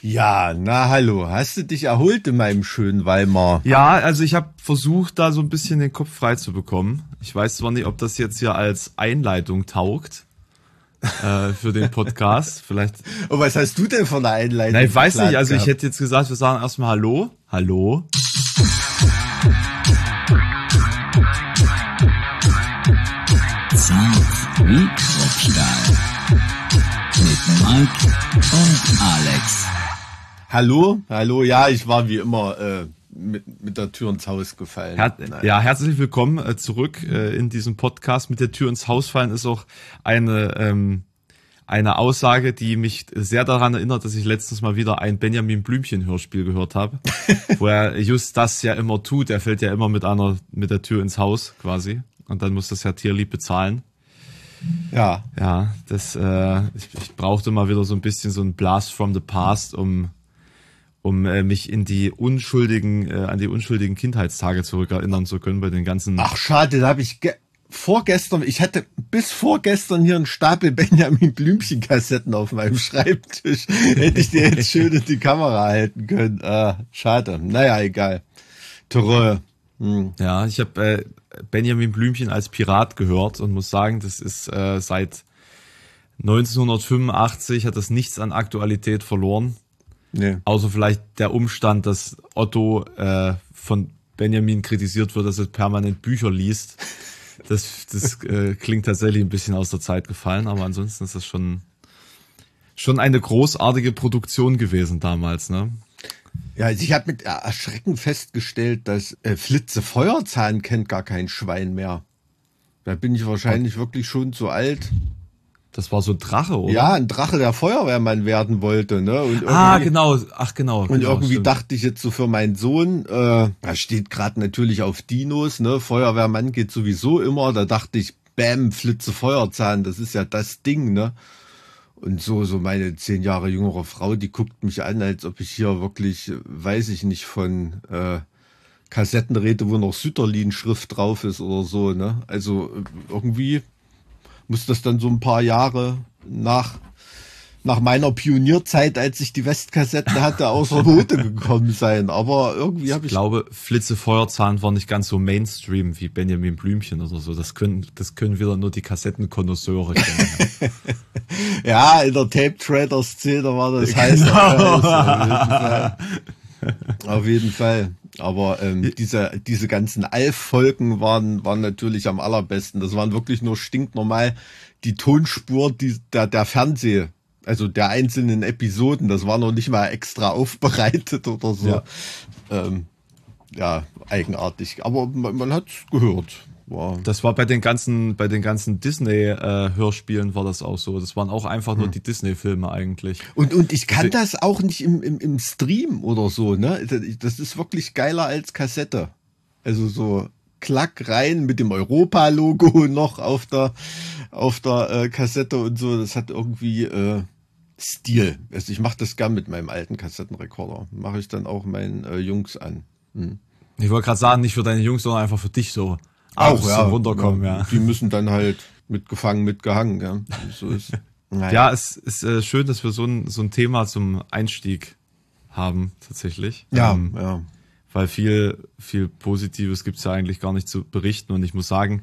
Ja, na hallo, hast du dich erholt in meinem schönen Weimar? Ja, also ich habe versucht, da so ein bisschen den Kopf frei zu bekommen. Ich weiß zwar nicht, ob das jetzt hier als Einleitung taugt äh, für den Podcast. Vielleicht. Und was hast du denn von der Einleitung? Na, ich weiß nicht, also ich hätte jetzt gesagt, wir sagen erstmal Hallo. Hallo. Kruppstahl. Mit Mike und Alex. Hallo, hallo, ja, ich war wie immer äh, mit, mit der Tür ins Haus gefallen. Her ja, herzlich willkommen äh, zurück äh, in diesem Podcast. Mit der Tür ins Haus fallen ist auch eine, ähm, eine Aussage, die mich sehr daran erinnert, dass ich letztens mal wieder ein Benjamin Blümchen Hörspiel gehört habe, wo er just das ja immer tut. Er fällt ja immer mit einer, mit der Tür ins Haus quasi. Und dann muss das ja Tierlieb bezahlen. Ja. Ja, das, äh, ich, ich brauchte mal wieder so ein bisschen so ein Blast from the past, um um äh, mich in die unschuldigen, äh, an die unschuldigen Kindheitstage zurückerinnern zu können bei den ganzen. Ach schade, da habe ich vorgestern, ich hatte bis vorgestern hier einen Stapel Benjamin Blümchen Kassetten auf meinem Schreibtisch. Hätte ich dir jetzt schön in die Kamera halten können. Ah, schade. Naja, egal. Terror. Hm. Ja, ich habe äh, Benjamin Blümchen als Pirat gehört und muss sagen, das ist äh, seit 1985 hat das nichts an Aktualität verloren. Nee. Außer vielleicht der Umstand, dass Otto äh, von Benjamin kritisiert wird, dass er permanent Bücher liest. Das, das äh, klingt tatsächlich ein bisschen aus der Zeit gefallen, aber ansonsten ist das schon, schon eine großartige Produktion gewesen damals, ne? Ja, also ich habe mit Erschrecken festgestellt, dass äh, Flitze Feuerzahn kennt gar kein Schwein mehr. Da bin ich wahrscheinlich wirklich schon zu alt. Das war so ein Drache, oder? Ja, ein Drache, der Feuerwehrmann werden wollte, ne? Und ah, genau. Ach, genau. Und genau, irgendwie stimmt. dachte ich jetzt so für meinen Sohn, äh, er steht gerade natürlich auf Dinos, ne? Feuerwehrmann geht sowieso immer. Da dachte ich, bam, Flitze Feuerzahn, das ist ja das Ding, ne? Und so, so meine zehn Jahre jüngere Frau, die guckt mich an, als ob ich hier wirklich, weiß ich nicht, von äh, Kassetten rede, wo noch Sütterlin-Schrift drauf ist oder so, ne? Also irgendwie muss das dann so ein paar Jahre nach, nach meiner Pionierzeit, als ich die Westkassetten hatte, außer Note gekommen sein. Aber irgendwie habe ich. Ich glaube, Flitze Feuerzahn war nicht ganz so Mainstream wie Benjamin Blümchen oder so. Das können, das können wieder nur die Kassettenkonnoisseure kennen. ja, in der Tape-Trader-Szene war das heiß. Genau. Auf jeden Fall. Aber ähm, diese, diese ganzen Alf-Folgen waren, waren natürlich am allerbesten. Das waren wirklich nur stinknormal die Tonspur die, der, der Fernseh, also der einzelnen Episoden. Das war noch nicht mal extra aufbereitet oder so. Ja, ähm, ja eigenartig. Aber man, man hat gehört. Wow. Das war bei den ganzen, bei den ganzen Disney-Hörspielen äh, war das auch so. Das waren auch einfach hm. nur die Disney-Filme eigentlich. Und, und ich kann das auch nicht im, im, im Stream oder so, ne? Das ist wirklich geiler als Kassette. Also so klack rein mit dem Europa-Logo noch auf der, auf der äh, Kassette und so. Das hat irgendwie äh, Stil. Also ich mache das gern mit meinem alten Kassettenrekorder. Mache ich dann auch meinen äh, Jungs an. Hm. Ich wollte gerade sagen, nicht für deine Jungs, sondern einfach für dich so. Auch, ja. Runterkommen, ja. Die müssen dann halt mitgefangen, mitgehangen, ja. So ist. Naja. Ja, es ist äh, schön, dass wir so ein, so ein Thema zum Einstieg haben, tatsächlich. Ja, ähm, ja. Weil viel, viel Positives gibt's ja eigentlich gar nicht zu berichten. Und ich muss sagen,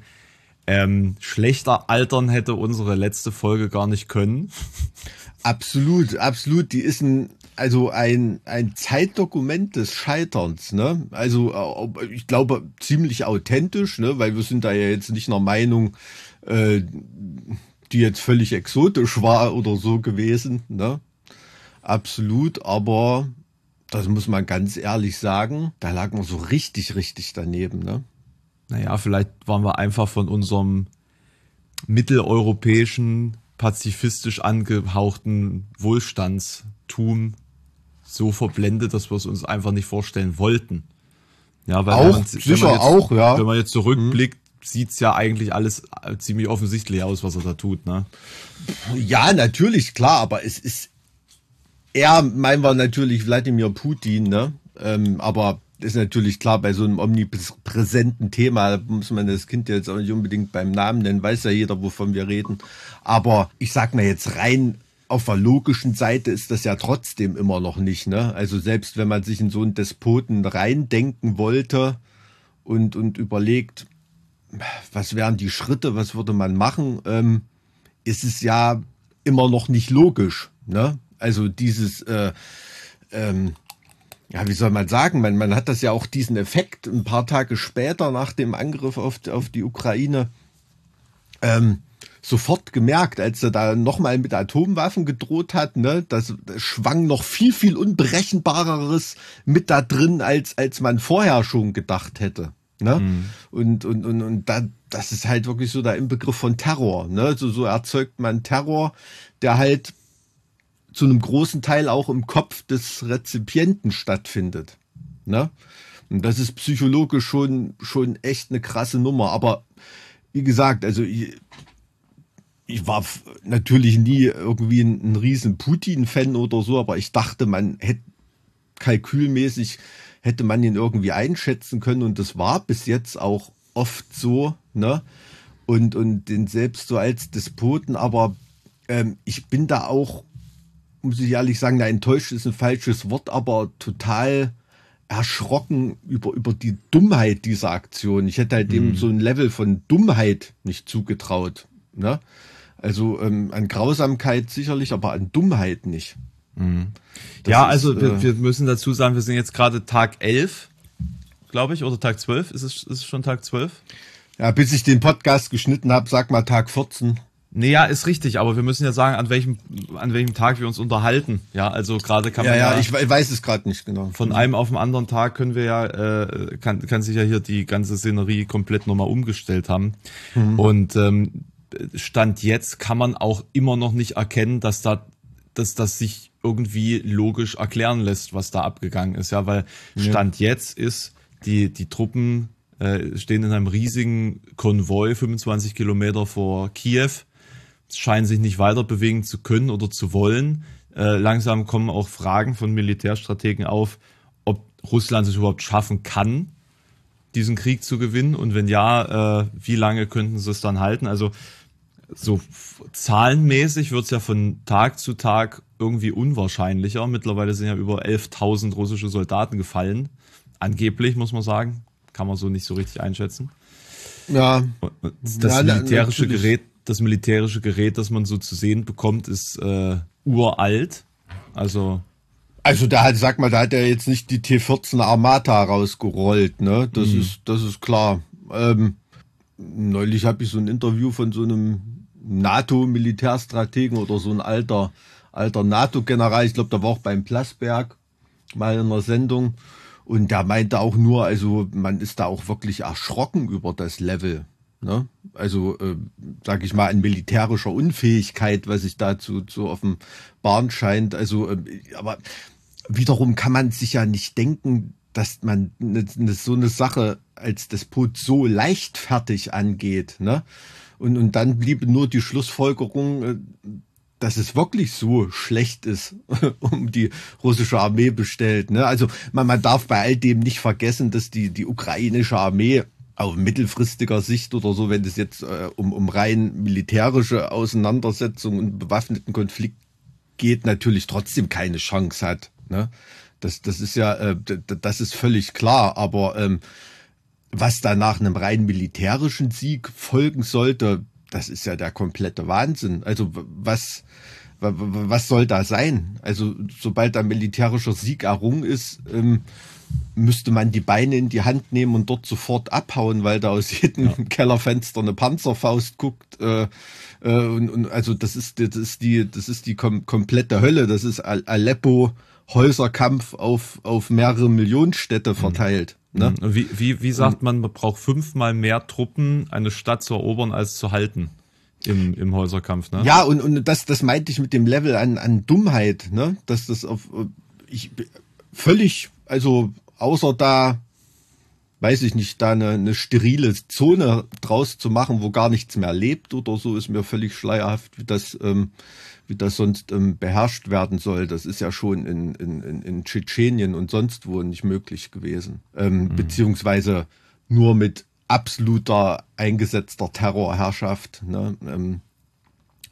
ähm, schlechter altern hätte unsere letzte Folge gar nicht können. Absolut, absolut. Die ist ein, also ein, ein Zeitdokument des Scheiterns, ne? Also äh, ich glaube ziemlich authentisch, ne? Weil wir sind da ja jetzt nicht einer Meinung, äh, die jetzt völlig exotisch war oder so gewesen, ne? Absolut, aber das muss man ganz ehrlich sagen, da lag man so richtig, richtig daneben, ne? Naja, vielleicht waren wir einfach von unserem mitteleuropäischen, pazifistisch angehauchten Wohlstandstum so verblendet, dass wir es uns einfach nicht vorstellen wollten. Ja, weil auch, man, sicher jetzt, auch, ja. Wenn man jetzt zurückblickt, mhm. sieht's ja eigentlich alles ziemlich offensichtlich aus, was er da tut, ne? Ja, natürlich, klar, aber es ist, er meinen wir natürlich Wladimir Putin, ne? Ähm, aber ist natürlich klar, bei so einem omnipräsenten Thema muss man das Kind jetzt auch nicht unbedingt beim Namen nennen, weiß ja jeder, wovon wir reden. Aber ich sag mal jetzt rein auf der logischen Seite ist das ja trotzdem immer noch nicht. Ne? Also selbst wenn man sich in so einen Despoten reindenken wollte und, und überlegt, was wären die Schritte, was würde man machen, ähm, ist es ja immer noch nicht logisch. Ne? Also dieses, äh, ähm, ja, wie soll man sagen, man, man hat das ja auch diesen Effekt ein paar Tage später nach dem Angriff auf, auf die Ukraine. Ähm, sofort gemerkt, als er da nochmal mit Atomwaffen gedroht hat, ne, das, schwang noch viel, viel unberechenbareres mit da drin, als, als man vorher schon gedacht hätte. Ne? Mhm. Und, und, und, und da, das ist halt wirklich so der Inbegriff von Terror. Ne? So, so erzeugt man Terror, der halt zu einem großen Teil auch im Kopf des Rezipienten stattfindet. Ne? Und das ist psychologisch schon, schon echt eine krasse Nummer. Aber wie gesagt, also ich, ich war natürlich nie irgendwie ein, ein riesen Putin-Fan oder so, aber ich dachte, man hätte kalkülmäßig hätte man ihn irgendwie einschätzen können und das war bis jetzt auch oft so, ne? Und, und den selbst so als Despoten, aber ähm, ich bin da auch, muss ich ehrlich sagen, da enttäuscht ist ein falsches Wort, aber total erschrocken über, über die Dummheit dieser Aktion. Ich hätte halt mhm. dem so ein Level von Dummheit nicht zugetraut. Ne? Also ähm, an Grausamkeit sicherlich, aber an Dummheit nicht. Mhm. Ja, also ist, wir, äh, wir müssen dazu sagen, wir sind jetzt gerade Tag 11, glaube ich, oder Tag 12. Ist es, ist es schon Tag 12? Ja, bis ich den Podcast geschnitten habe, sag mal Tag 14. Nee, ja, ist richtig, aber wir müssen ja sagen, an welchem, an welchem Tag wir uns unterhalten. Ja, also gerade kann man ja. Ja, ja, ich weiß es gerade nicht genau. Von einem auf den anderen Tag können wir ja, äh, kann, kann sich ja hier die ganze Szenerie komplett nochmal umgestellt haben. Mhm. Und ähm, Stand jetzt kann man auch immer noch nicht erkennen, dass da, dass das sich irgendwie logisch erklären lässt, was da abgegangen ist. Ja, weil Stand ja. jetzt ist, die, die Truppen äh, stehen in einem riesigen Konvoi 25 Kilometer vor Kiew scheinen sich nicht weiter bewegen zu können oder zu wollen. Äh, langsam kommen auch Fragen von Militärstrategen auf, ob Russland es überhaupt schaffen kann, diesen Krieg zu gewinnen und wenn ja, äh, wie lange könnten sie es dann halten? Also so zahlenmäßig wird es ja von Tag zu Tag irgendwie unwahrscheinlicher. Mittlerweile sind ja über 11.000 russische Soldaten gefallen. Angeblich, muss man sagen. Kann man so nicht so richtig einschätzen. Ja. Das ja, militärische Gerät das militärische Gerät, das man so zu sehen bekommt, ist äh, uralt. Also also da hat, sag mal, da hat er jetzt nicht die T14 Armata rausgerollt, ne? Das mhm. ist, das ist klar. Ähm, neulich habe ich so ein Interview von so einem NATO-Militärstrategen oder so ein alter, alter NATO-General, ich glaube, da war auch beim Plasberg mal in einer Sendung. Und der meinte auch nur, also man ist da auch wirklich erschrocken über das Level. Ne? Also, äh, sage ich mal, an militärischer Unfähigkeit, was sich dazu zu offenbaren scheint. Also, äh, aber wiederum kann man sich ja nicht denken, dass man ne, ne, so eine Sache als Despot so leichtfertig angeht. Ne? Und, und dann bliebe nur die Schlussfolgerung, äh, dass es wirklich so schlecht ist, um die russische Armee bestellt. Ne? Also man, man darf bei all dem nicht vergessen, dass die, die ukrainische Armee auf mittelfristiger Sicht oder so, wenn es jetzt äh, um, um rein militärische Auseinandersetzungen und bewaffneten Konflikt geht, natürlich trotzdem keine Chance hat. Ne? Das, das ist ja, äh, das ist völlig klar. Aber ähm, was da nach einem rein militärischen Sieg folgen sollte, das ist ja der komplette Wahnsinn. Also was, was soll da sein? Also sobald ein militärischer Sieg errungen ist, ähm, müsste man die Beine in die Hand nehmen und dort sofort abhauen, weil da aus jedem ja. Kellerfenster eine Panzerfaust guckt. Äh, äh, und, und also das ist, das ist die, das ist die kom komplette Hölle. Das ist Aleppo Häuserkampf auf, auf mehrere Millionen Städte mhm. verteilt. Mhm. Ne? Wie, wie, wie sagt man, man braucht fünfmal mehr Truppen, eine Stadt zu erobern, als zu halten im, im Häuserkampf, ne? Ja, und, und das, das meinte ich mit dem Level an, an Dummheit, ne? Dass das auf ich völlig also außer da, weiß ich nicht, da eine, eine sterile Zone draus zu machen, wo gar nichts mehr lebt oder so, ist mir völlig schleierhaft, wie das, ähm, wie das sonst ähm, beherrscht werden soll. Das ist ja schon in, in, in Tschetschenien und sonst wo nicht möglich gewesen. Ähm, mhm. Beziehungsweise nur mit absoluter eingesetzter Terrorherrschaft. Ne? Ähm,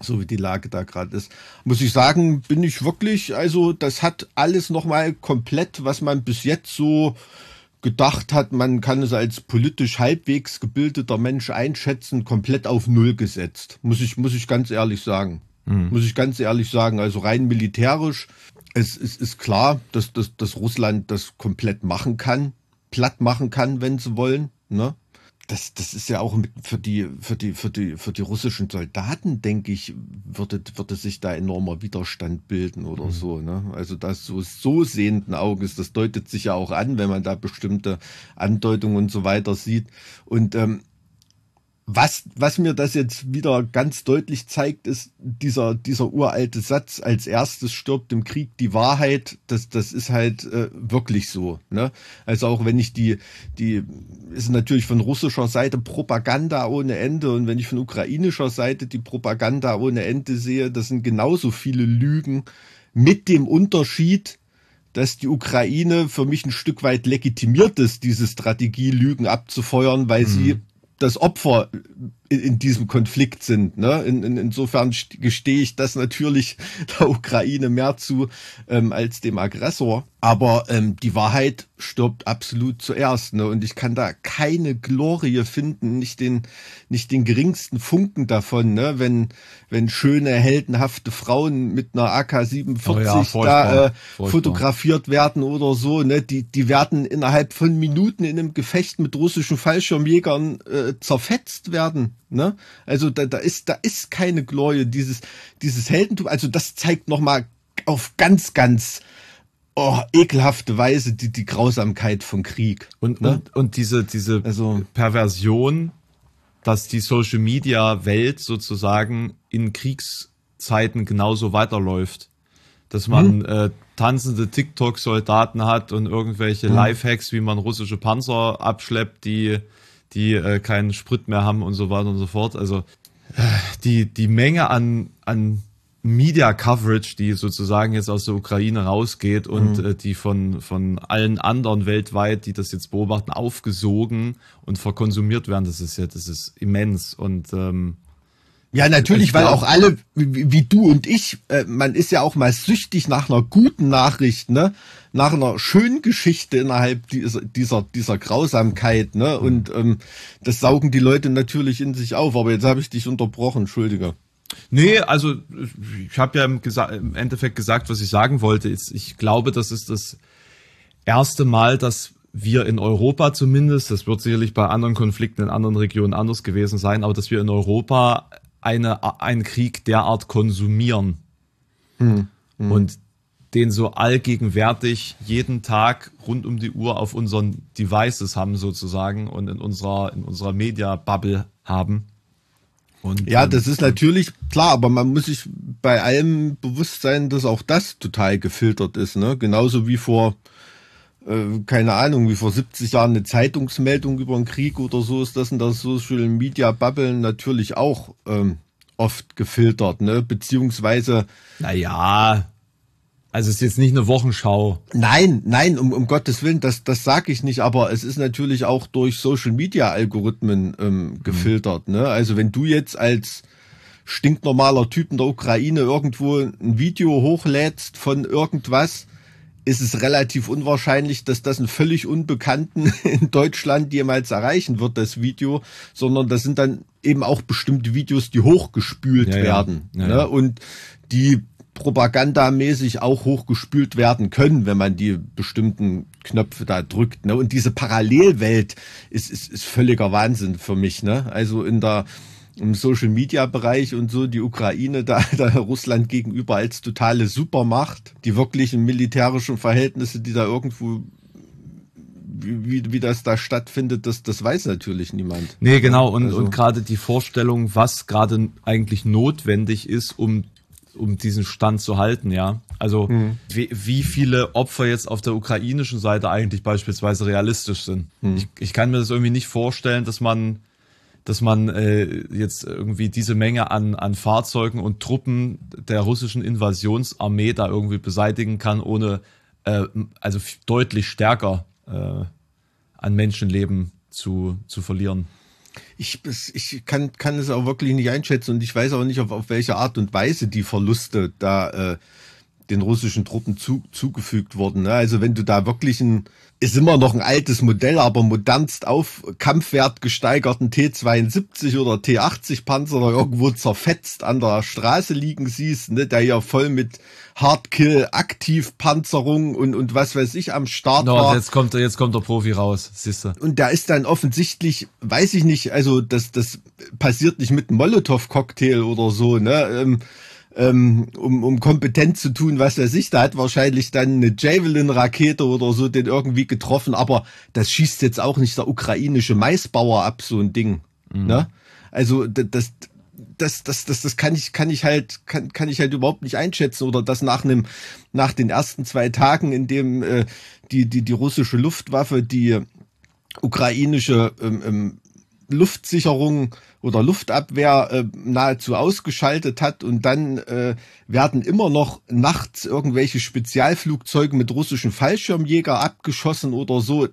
so wie die Lage da gerade ist. Muss ich sagen, bin ich wirklich, also das hat alles nochmal komplett, was man bis jetzt so gedacht hat, man kann es als politisch halbwegs gebildeter Mensch einschätzen, komplett auf Null gesetzt. Muss ich, muss ich ganz ehrlich sagen. Mhm. Muss ich ganz ehrlich sagen. Also rein militärisch, es, es ist klar, dass, dass, dass Russland das komplett machen kann, platt machen kann, wenn sie wollen. Ne? Das, das ist ja auch mit, für die, für die, für die, für die russischen Soldaten, denke ich, würde, würde sich da enormer Widerstand bilden oder mhm. so, ne? Also das so, so sehenden Auges, das deutet sich ja auch an, wenn man da bestimmte Andeutungen und so weiter sieht. Und ähm, was, was mir das jetzt wieder ganz deutlich zeigt, ist dieser, dieser uralte Satz, als erstes stirbt im Krieg die Wahrheit, das, das ist halt äh, wirklich so. Ne? Also auch wenn ich die, die ist natürlich von russischer Seite Propaganda ohne Ende und wenn ich von ukrainischer Seite die Propaganda ohne Ende sehe, das sind genauso viele Lügen mit dem Unterschied, dass die Ukraine für mich ein Stück weit legitimiert ist, diese Strategie Lügen abzufeuern, weil mhm. sie das Opfer in, in diesem Konflikt sind. Ne? In, in, insofern gestehe ich das natürlich der Ukraine mehr zu ähm, als dem Aggressor. Aber ähm, die Wahrheit stirbt absolut zuerst. Ne? Und ich kann da keine Glorie finden, nicht den, nicht den geringsten Funken davon, ne? wenn, wenn schöne, heldenhafte Frauen mit einer AK-47 oh ja, da äh, fotografiert werden oder so. Ne? Die, die werden innerhalb von Minuten in einem Gefecht mit russischen Fallschirmjägern äh, zerfetzt werden. Ne? Also da, da ist da ist keine Glorie dieses dieses Heldentum. Also das zeigt noch mal auf ganz ganz oh, ekelhafte Weise die die Grausamkeit von Krieg. Und ne? und, und diese diese also, Perversion, dass die Social Media Welt sozusagen in Kriegszeiten genauso weiterläuft, dass man hm. äh, tanzende TikTok-Soldaten hat und irgendwelche hm. Lifehacks, wie man russische Panzer abschleppt, die die äh, keinen Sprit mehr haben und so weiter und so fort. Also äh, die, die Menge an, an Media Coverage, die sozusagen jetzt aus der Ukraine rausgeht und mhm. äh, die von, von allen anderen weltweit, die das jetzt beobachten, aufgesogen und verkonsumiert werden, das ist ja, das ist immens. Und ähm, ja, natürlich, weil auch alle, wie, wie, du und ich, äh, man ist ja auch mal süchtig nach einer guten Nachricht, ne? Nach einer schönen Geschichte innerhalb dieser, dieser, dieser Grausamkeit, ne? Und ähm, das saugen die Leute natürlich in sich auf. Aber jetzt habe ich dich unterbrochen, Entschuldige. Nee, also ich habe ja im, im, Endeffekt gesagt, was ich sagen wollte. Ich glaube, das ist das erste Mal, dass wir in Europa zumindest, das wird sicherlich bei anderen Konflikten in anderen Regionen anders gewesen sein, aber dass wir in Europa eine, einen Krieg derart konsumieren hm. Hm. und den so allgegenwärtig jeden Tag rund um die Uhr auf unseren Devices haben sozusagen und in unserer in unserer Media Bubble haben. Und, ja, ähm, das ist natürlich klar, aber man muss sich bei allem bewusst sein, dass auch das total gefiltert ist, ne? Genauso wie vor äh, keine Ahnung, wie vor 70 Jahren eine Zeitungsmeldung über einen Krieg oder so ist das in der Social Media Bubble natürlich auch ähm, oft gefiltert, ne? Beziehungsweise. Naja, also es ist jetzt nicht eine Wochenschau. Nein, nein, um, um Gottes Willen, das, das sage ich nicht, aber es ist natürlich auch durch Social Media Algorithmen ähm, mhm. gefiltert. Mhm. Ne? Also wenn du jetzt als stinknormaler Typ in der Ukraine irgendwo ein Video hochlädst von irgendwas, ist es relativ unwahrscheinlich, dass das einen völlig Unbekannten in Deutschland jemals erreichen wird, das Video, sondern das sind dann eben auch bestimmte Videos, die hochgespült ja, werden ja. Ja, ne? und die propagandamäßig auch hochgespült werden können, wenn man die bestimmten Knöpfe da drückt. Ne? Und diese Parallelwelt ist, ist, ist völliger Wahnsinn für mich. Ne? Also in der im Social Media Bereich und so die Ukraine da, da Russland gegenüber als totale Supermacht. Die wirklichen militärischen Verhältnisse, die da irgendwo wie, wie das da stattfindet, das, das weiß natürlich niemand. Nee, genau. Und, also. und gerade die Vorstellung, was gerade eigentlich notwendig ist, um, um diesen Stand zu halten, ja. Also hm. wie, wie viele Opfer jetzt auf der ukrainischen Seite eigentlich beispielsweise realistisch sind. Hm. Ich, ich kann mir das irgendwie nicht vorstellen, dass man dass man äh, jetzt irgendwie diese Menge an, an Fahrzeugen und Truppen der russischen Invasionsarmee da irgendwie beseitigen kann, ohne äh, also deutlich stärker äh, an Menschenleben zu, zu verlieren. Ich, ich kann, kann es auch wirklich nicht einschätzen und ich weiß auch nicht, auf, auf welche Art und Weise die Verluste da äh, den russischen Truppen zu, zugefügt wurden. Ne? Also wenn du da wirklich ein, ist immer noch ein altes Modell, aber modernst auf Kampfwert gesteigerten T72 oder T80 Panzer da irgendwo zerfetzt an der Straße liegen siehst, ne, der ja voll mit Hardkill, Aktivpanzerung und, und was weiß ich am Start no, war. Jetzt kommt, jetzt kommt der Profi raus, siehst du. Und da ist dann offensichtlich, weiß ich nicht, also das, das passiert nicht mit einem Molotow-Cocktail oder so, ne? Ähm, ähm, um, um kompetent zu tun, was er sich. Da hat wahrscheinlich dann eine Javelin-Rakete oder so den irgendwie getroffen, aber das schießt jetzt auch nicht der ukrainische Maisbauer ab, so ein Ding. Mhm. Ne? Also das, das, das, das, das kann ich, kann ich halt, kann, kann ich halt überhaupt nicht einschätzen oder das nach einem, nach den ersten zwei Tagen, in dem äh, die, die, die russische Luftwaffe die ukrainische ähm, ähm, Luftsicherung oder Luftabwehr äh, nahezu ausgeschaltet hat und dann äh, werden immer noch nachts irgendwelche Spezialflugzeuge mit russischen Fallschirmjäger abgeschossen oder so.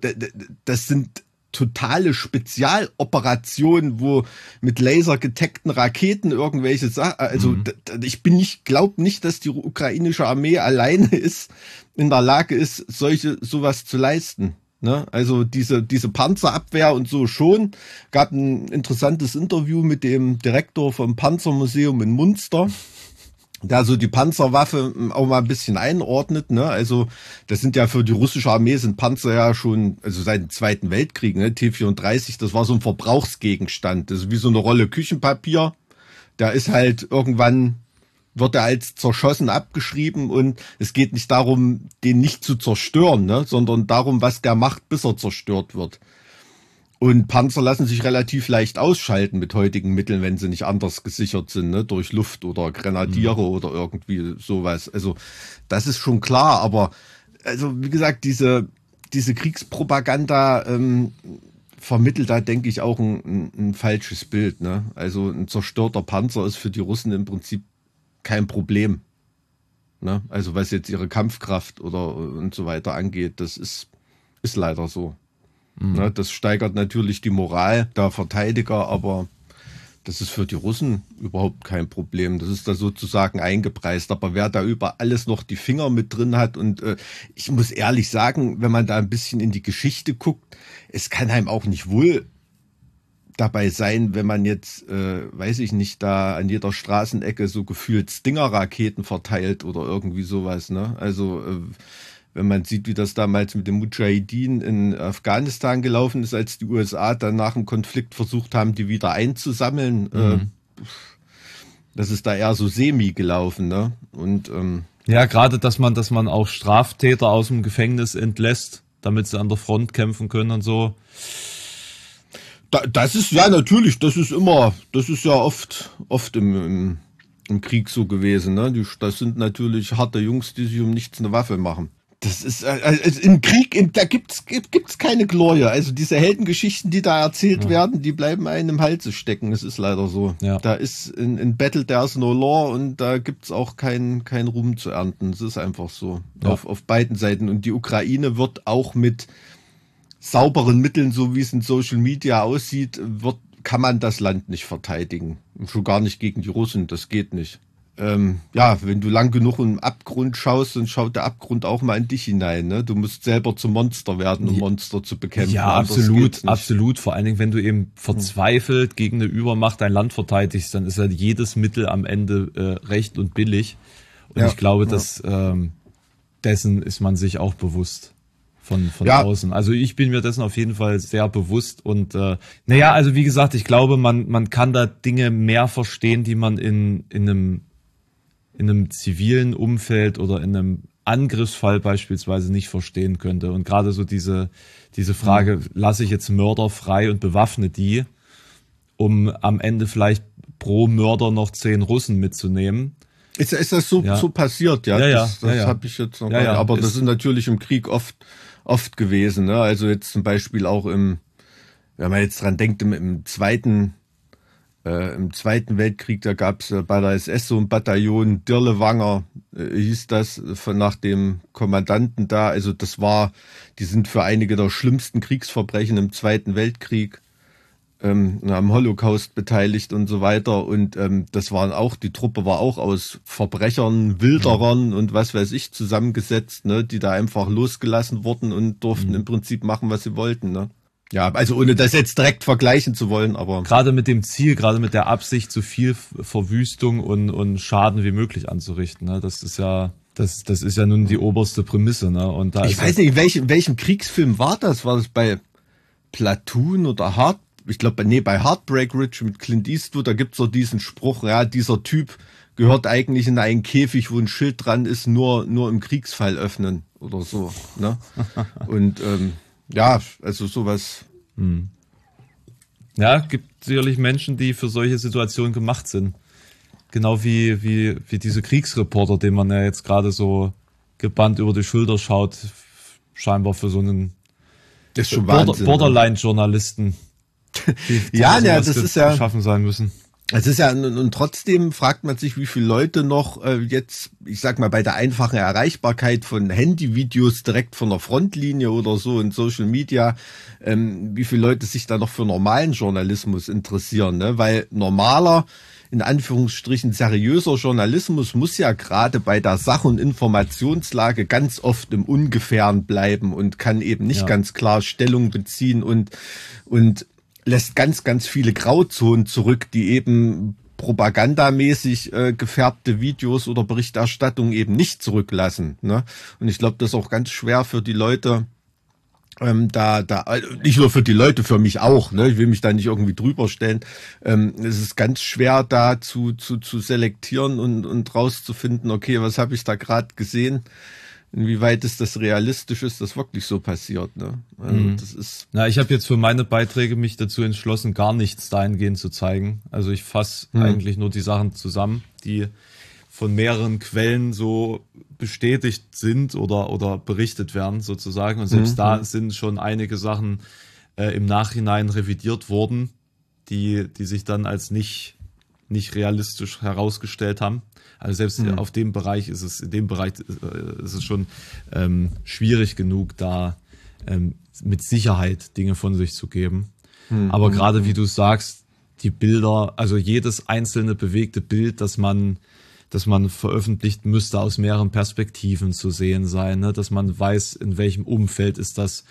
Das sind totale Spezialoperationen, wo mit lasergeteckten Raketen irgendwelche Sachen, also mhm. ich bin nicht, glaube nicht, dass die ukrainische Armee alleine ist, in der Lage ist, solche sowas zu leisten. Ne? Also diese, diese Panzerabwehr und so schon. Gab ein interessantes Interview mit dem Direktor vom Panzermuseum in Munster, der so die Panzerwaffe auch mal ein bisschen einordnet. Ne? Also das sind ja für die russische Armee sind Panzer ja schon, also seit dem Zweiten Weltkrieg, ne? T-34, das war so ein Verbrauchsgegenstand. Das ist wie so eine Rolle Küchenpapier. Da ist halt irgendwann wird er als zerschossen abgeschrieben und es geht nicht darum, den nicht zu zerstören, ne, sondern darum, was der macht, bis er zerstört wird. Und Panzer lassen sich relativ leicht ausschalten mit heutigen Mitteln, wenn sie nicht anders gesichert sind, ne, durch Luft oder Grenadiere mhm. oder irgendwie sowas. Also das ist schon klar, aber also wie gesagt, diese diese Kriegspropaganda ähm, vermittelt da, denke ich, auch ein, ein, ein falsches Bild. Ne? Also ein zerstörter Panzer ist für die Russen im Prinzip kein Problem. Ne? Also was jetzt ihre Kampfkraft oder und so weiter angeht, das ist, ist leider so. Mhm. Ne? Das steigert natürlich die Moral der Verteidiger, aber das ist für die Russen überhaupt kein Problem. Das ist da sozusagen eingepreist. Aber wer da über alles noch die Finger mit drin hat und äh, ich muss ehrlich sagen, wenn man da ein bisschen in die Geschichte guckt, es kann einem auch nicht wohl dabei sein, wenn man jetzt, äh, weiß ich nicht, da an jeder Straßenecke so gefühlt Stinger-Raketen verteilt oder irgendwie sowas. Ne? Also äh, wenn man sieht, wie das damals mit dem Mujahideen in Afghanistan gelaufen ist, als die USA dann nach dem Konflikt versucht haben, die wieder einzusammeln, äh, mhm. äh, das ist da eher so semi gelaufen. Ne? Und ähm, ja, gerade, dass man, dass man auch Straftäter aus dem Gefängnis entlässt, damit sie an der Front kämpfen können und so. Da, das ist ja natürlich, das ist immer, das ist ja oft, oft im, im, im Krieg so gewesen. Ne? Die, das sind natürlich harte Jungs, die sich um nichts eine Waffe machen. Das ist also im Krieg, im, da gibt's gibt's keine Glorie. Also diese Heldengeschichten, die da erzählt ja. werden, die bleiben einem im Halse stecken. Das ist leider so. Ja. Da ist in, in Battle there's no law und da gibt's auch keinen kein Ruhm zu ernten. Das ist einfach so ja. auf auf beiden Seiten. Und die Ukraine wird auch mit sauberen Mitteln, so wie es in Social Media aussieht, wird, kann man das Land nicht verteidigen. Schon gar nicht gegen die Russen, das geht nicht. Ähm, ja, wenn du lang genug im Abgrund schaust, dann schaut der Abgrund auch mal in dich hinein. Ne? Du musst selber zum Monster werden, um Monster zu bekämpfen. Ja, absolut, absolut. Vor allen Dingen, wenn du eben verzweifelt gegen eine Übermacht dein Land verteidigst, dann ist ja jedes Mittel am Ende äh, recht und billig. Und ja, ich glaube, ja. dass ähm, dessen ist man sich auch bewusst von, von ja. außen. Also ich bin mir dessen auf jeden Fall sehr bewusst und äh, naja, also wie gesagt, ich glaube, man, man kann da Dinge mehr verstehen, die man in, in einem in einem zivilen Umfeld oder in einem Angriffsfall beispielsweise nicht verstehen könnte. Und gerade so diese, diese Frage, mhm. lasse ich jetzt Mörder frei und bewaffne die, um am Ende vielleicht pro Mörder noch zehn Russen mitzunehmen. Ist, ist das so, ja. so passiert? Ja, ja, ja das, das habe ich jetzt noch ja, ja. Aber das ist natürlich im Krieg oft oft gewesen. Ne? Also jetzt zum Beispiel auch im, wenn man jetzt dran denkt, im, im zweiten äh, im Zweiten Weltkrieg, da gab es äh, bei der SS so ein Bataillon Dirlewanger, äh, hieß das, von nach dem Kommandanten da. Also das war, die sind für einige der schlimmsten Kriegsverbrechen im Zweiten Weltkrieg ähm, am Holocaust beteiligt und so weiter. Und ähm, das waren auch, die Truppe war auch aus Verbrechern, Wilderern mhm. und was weiß ich zusammengesetzt, ne, die da einfach losgelassen wurden und durften mhm. im Prinzip machen, was sie wollten. Ne? Ja, also ohne das jetzt direkt vergleichen zu wollen, aber. Gerade mit dem Ziel, gerade mit der Absicht, so viel Verwüstung und, und Schaden wie möglich anzurichten. Ne? Das ist ja, das, das ist ja nun die oberste Prämisse. Ne? Und da ich weiß nicht, in welchem, welchem Kriegsfilm war das? War das bei Platoon oder Hard ich glaube, nee, bei Heartbreak Ridge mit Clint Eastwood, da gibt's so diesen Spruch, ja, dieser Typ gehört eigentlich in einen Käfig, wo ein Schild dran ist, nur, nur im Kriegsfall öffnen oder so. Ne? Und ähm, ja, also sowas. Hm. Ja, gibt sicherlich Menschen, die für solche Situationen gemacht sind. Genau wie, wie, wie diese Kriegsreporter, den man ja jetzt gerade so gebannt über die Schulter schaut, scheinbar für so einen ne? Borderline-Journalisten ja, ja, das ist ja schaffen sein müssen. Es ist ja und, trotzdem fragt man sich, wie viele Leute noch äh, jetzt, ich sag mal, bei der einfachen Erreichbarkeit von Handyvideos direkt von der Frontlinie oder so in Social Media, ähm, wie viele Leute sich da noch für normalen Journalismus interessieren, ne? Weil normaler in Anführungsstrichen seriöser Journalismus muss ja gerade bei der Sach- und Informationslage ganz oft im Ungefähren bleiben und kann eben nicht ja. ganz klar Stellung beziehen und, und lässt ganz, ganz viele Grauzonen zurück, die eben propagandamäßig äh, gefärbte Videos oder Berichterstattung eben nicht zurücklassen. Ne? Und ich glaube, das ist auch ganz schwer für die Leute, ähm, da, da, nicht nur für die Leute, für mich auch, ne? Ich will mich da nicht irgendwie drüber stellen. Ähm, es ist ganz schwer, da zu, zu, zu selektieren und, und rauszufinden, okay, was habe ich da gerade gesehen? Inwieweit ist das realistisch ist, dass wirklich so passiert. Ne? Also mhm. das ist Na, ich habe jetzt für meine Beiträge mich dazu entschlossen, gar nichts dahingehend zu zeigen. Also ich fasse mhm. eigentlich nur die Sachen zusammen, die von mehreren Quellen so bestätigt sind oder, oder berichtet werden sozusagen. Und selbst mhm. da sind schon einige Sachen äh, im Nachhinein revidiert worden, die, die sich dann als nicht, nicht realistisch herausgestellt haben. Also selbst mhm. auf dem Bereich ist es, in dem Bereich äh, ist es schon ähm, schwierig genug, da ähm, mit Sicherheit Dinge von sich zu geben. Mhm. Aber gerade wie du sagst, die Bilder, also jedes einzelne bewegte Bild, das man dass man veröffentlicht, müsste aus mehreren Perspektiven zu sehen sein, ne? dass man weiß, in welchem Umfeld ist das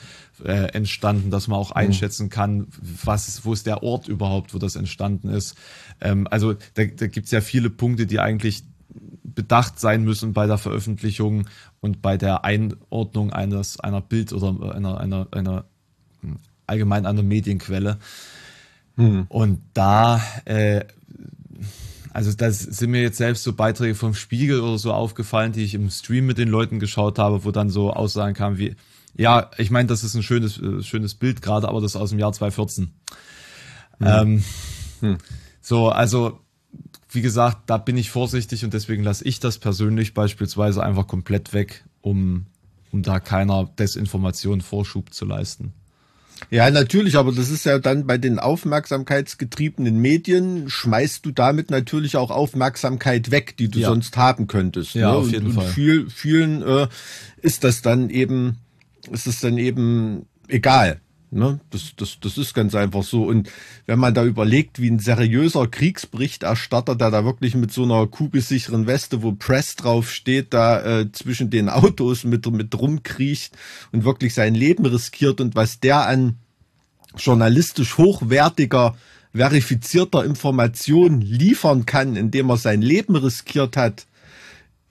äh, entstanden, dass man auch mhm. einschätzen kann, was ist, wo ist der Ort überhaupt, wo das entstanden ist. Ähm, also da, da gibt es ja viele Punkte, die eigentlich bedacht sein müssen bei der Veröffentlichung und bei der Einordnung eines einer Bild oder einer einer einer hm, allgemein einer Medienquelle. Hm. Und da äh, also das sind mir jetzt selbst so Beiträge vom Spiegel oder so aufgefallen, die ich im Stream mit den Leuten geschaut habe, wo dann so Aussagen kamen wie, ja, ich meine, das ist ein schönes, äh, schönes Bild gerade, aber das ist aus dem Jahr 2014. Hm. Ähm, hm. So, also wie gesagt, da bin ich vorsichtig und deswegen lasse ich das persönlich beispielsweise einfach komplett weg, um, um da keiner Desinformation Vorschub zu leisten. Ja, natürlich, aber das ist ja dann bei den aufmerksamkeitsgetriebenen Medien, schmeißt du damit natürlich auch Aufmerksamkeit weg, die du ja. sonst haben könntest. Ja, ne? auf jeden und, Fall. Und viel, vielen äh, ist das dann eben, ist es dann eben egal. Ne? Das, das, das ist ganz einfach so. Und wenn man da überlegt, wie ein seriöser Kriegsberichterstatter, der da wirklich mit so einer kugelsicheren Weste, wo Press drauf steht, da äh, zwischen den Autos mit, mit rumkriecht und wirklich sein Leben riskiert und was der an journalistisch hochwertiger, verifizierter Information liefern kann, indem er sein Leben riskiert hat,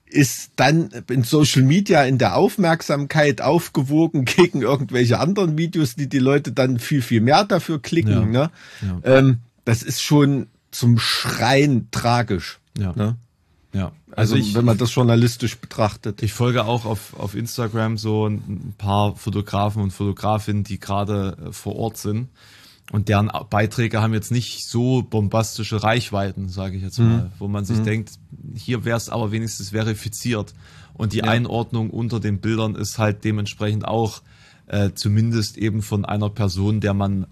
ist dann in Social Media in der Aufmerksamkeit aufgewogen gegen irgendwelche anderen Videos, die die Leute dann viel, viel mehr dafür klicken. Ja. Ne? Ja. Ähm, das ist schon zum Schreien tragisch. Ja. Ne? Ja. Also, also ich, wenn man das journalistisch betrachtet. Ich folge auch auf, auf Instagram so ein paar Fotografen und Fotografinnen, die gerade äh, vor Ort sind. Und deren Beiträge haben jetzt nicht so bombastische Reichweiten, sage ich jetzt mhm. mal, mhm. wo man sich mhm. denkt, hier wäre es aber wenigstens verifiziert. Und die ja. Einordnung unter den Bildern ist halt dementsprechend auch äh, zumindest eben von einer Person, der man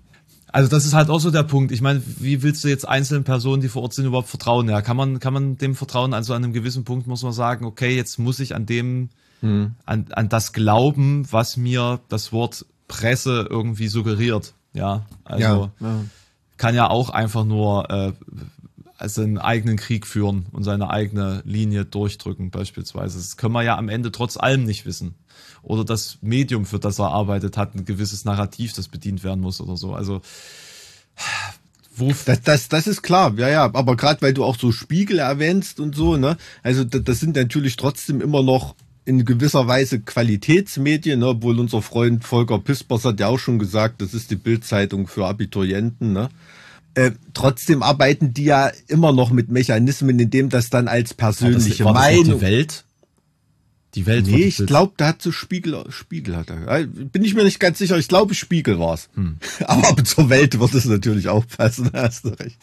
also das ist halt auch so der Punkt. Ich meine, wie willst du jetzt einzelnen Personen, die vor Ort sind, überhaupt vertrauen? Ja, kann man, kann man dem vertrauen? Also an einem gewissen Punkt muss man sagen, okay, jetzt muss ich an dem, mhm. an, an das glauben, was mir das Wort Presse irgendwie suggeriert. Ja, also ja, kann ja auch einfach nur äh, seinen eigenen Krieg führen und seine eigene Linie durchdrücken beispielsweise. Das können wir ja am Ende trotz allem nicht wissen. Oder das Medium, für das er arbeitet, hat ein gewisses Narrativ, das bedient werden muss oder so. Also das, das, das ist klar, ja, ja. Aber gerade weil du auch so Spiegel erwähnst und so, ne? Also das, das sind natürlich trotzdem immer noch in gewisser Weise Qualitätsmedien, ne? obwohl unser Freund Volker Pispers hat ja auch schon gesagt, das ist die Bildzeitung für Abiturienten, ne? Äh, trotzdem arbeiten die ja immer noch mit Mechanismen, in dem das dann als persönliche war das, war Meinung. Das die Welt? Die Welt Nee, ich glaube, da hat so Spiegel, Spiegel hat er. Bin ich mir nicht ganz sicher. Ich glaube, Spiegel war's. Hm. Aber zur Welt wird es natürlich auch passen, hast du recht.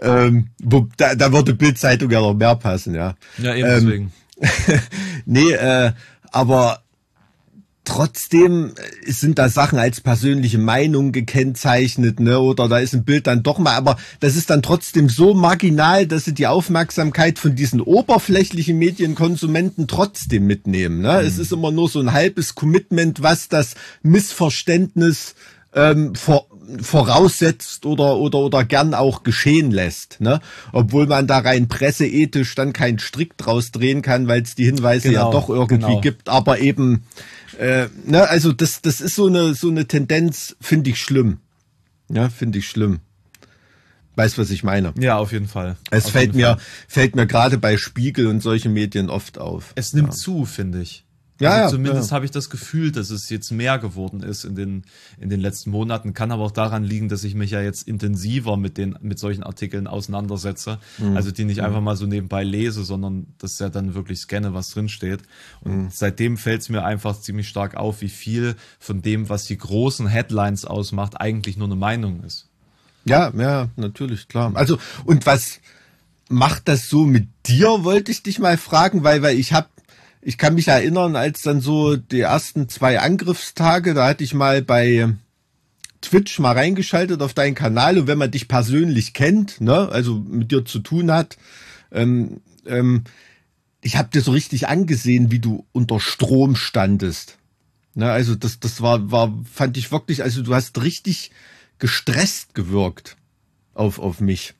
Ähm, wo, da, da würde Bildzeitung ja noch mehr passen, ja. Ja, eben ähm, deswegen. nee, äh, aber trotzdem sind da Sachen als persönliche Meinung gekennzeichnet, ne? Oder da ist ein Bild dann doch mal, aber das ist dann trotzdem so marginal, dass sie die Aufmerksamkeit von diesen oberflächlichen Medienkonsumenten trotzdem mitnehmen. Ne? Mhm. Es ist immer nur so ein halbes Commitment, was das Missverständnis ähm, vor, voraussetzt oder, oder, oder gern auch geschehen lässt. Ne? Obwohl man da rein presseethisch dann keinen Strick draus drehen kann, weil es die Hinweise genau, ja doch irgendwie genau. gibt, aber eben, äh, ne, also das, das ist so eine, so eine Tendenz, finde ich schlimm. Ja, finde ich schlimm. Weißt, was ich meine? Ja, auf jeden Fall. Es auf fällt mir, Fall. fällt mir gerade bei Spiegel und solchen Medien oft auf. Es nimmt ja. zu, finde ich. Ja, also ja zumindest ja. habe ich das Gefühl, dass es jetzt mehr geworden ist in den, in den letzten Monaten. Kann aber auch daran liegen, dass ich mich ja jetzt intensiver mit den, mit solchen Artikeln auseinandersetze. Mhm. Also die nicht mhm. einfach mal so nebenbei lese, sondern das ja dann wirklich scanne, was drin steht. Und mhm. seitdem fällt es mir einfach ziemlich stark auf, wie viel von dem, was die großen Headlines ausmacht, eigentlich nur eine Meinung ist. Ja, ja, natürlich, klar. Also, und was macht das so mit dir, wollte ich dich mal fragen, weil, weil ich habe ich kann mich erinnern, als dann so die ersten zwei Angriffstage, da hatte ich mal bei Twitch mal reingeschaltet auf deinen Kanal und wenn man dich persönlich kennt, ne, also mit dir zu tun hat, ähm, ähm, ich habe dir so richtig angesehen, wie du unter Strom standest. Ne, also das, das war, war, fand ich wirklich, also du hast richtig gestresst gewirkt auf, auf mich.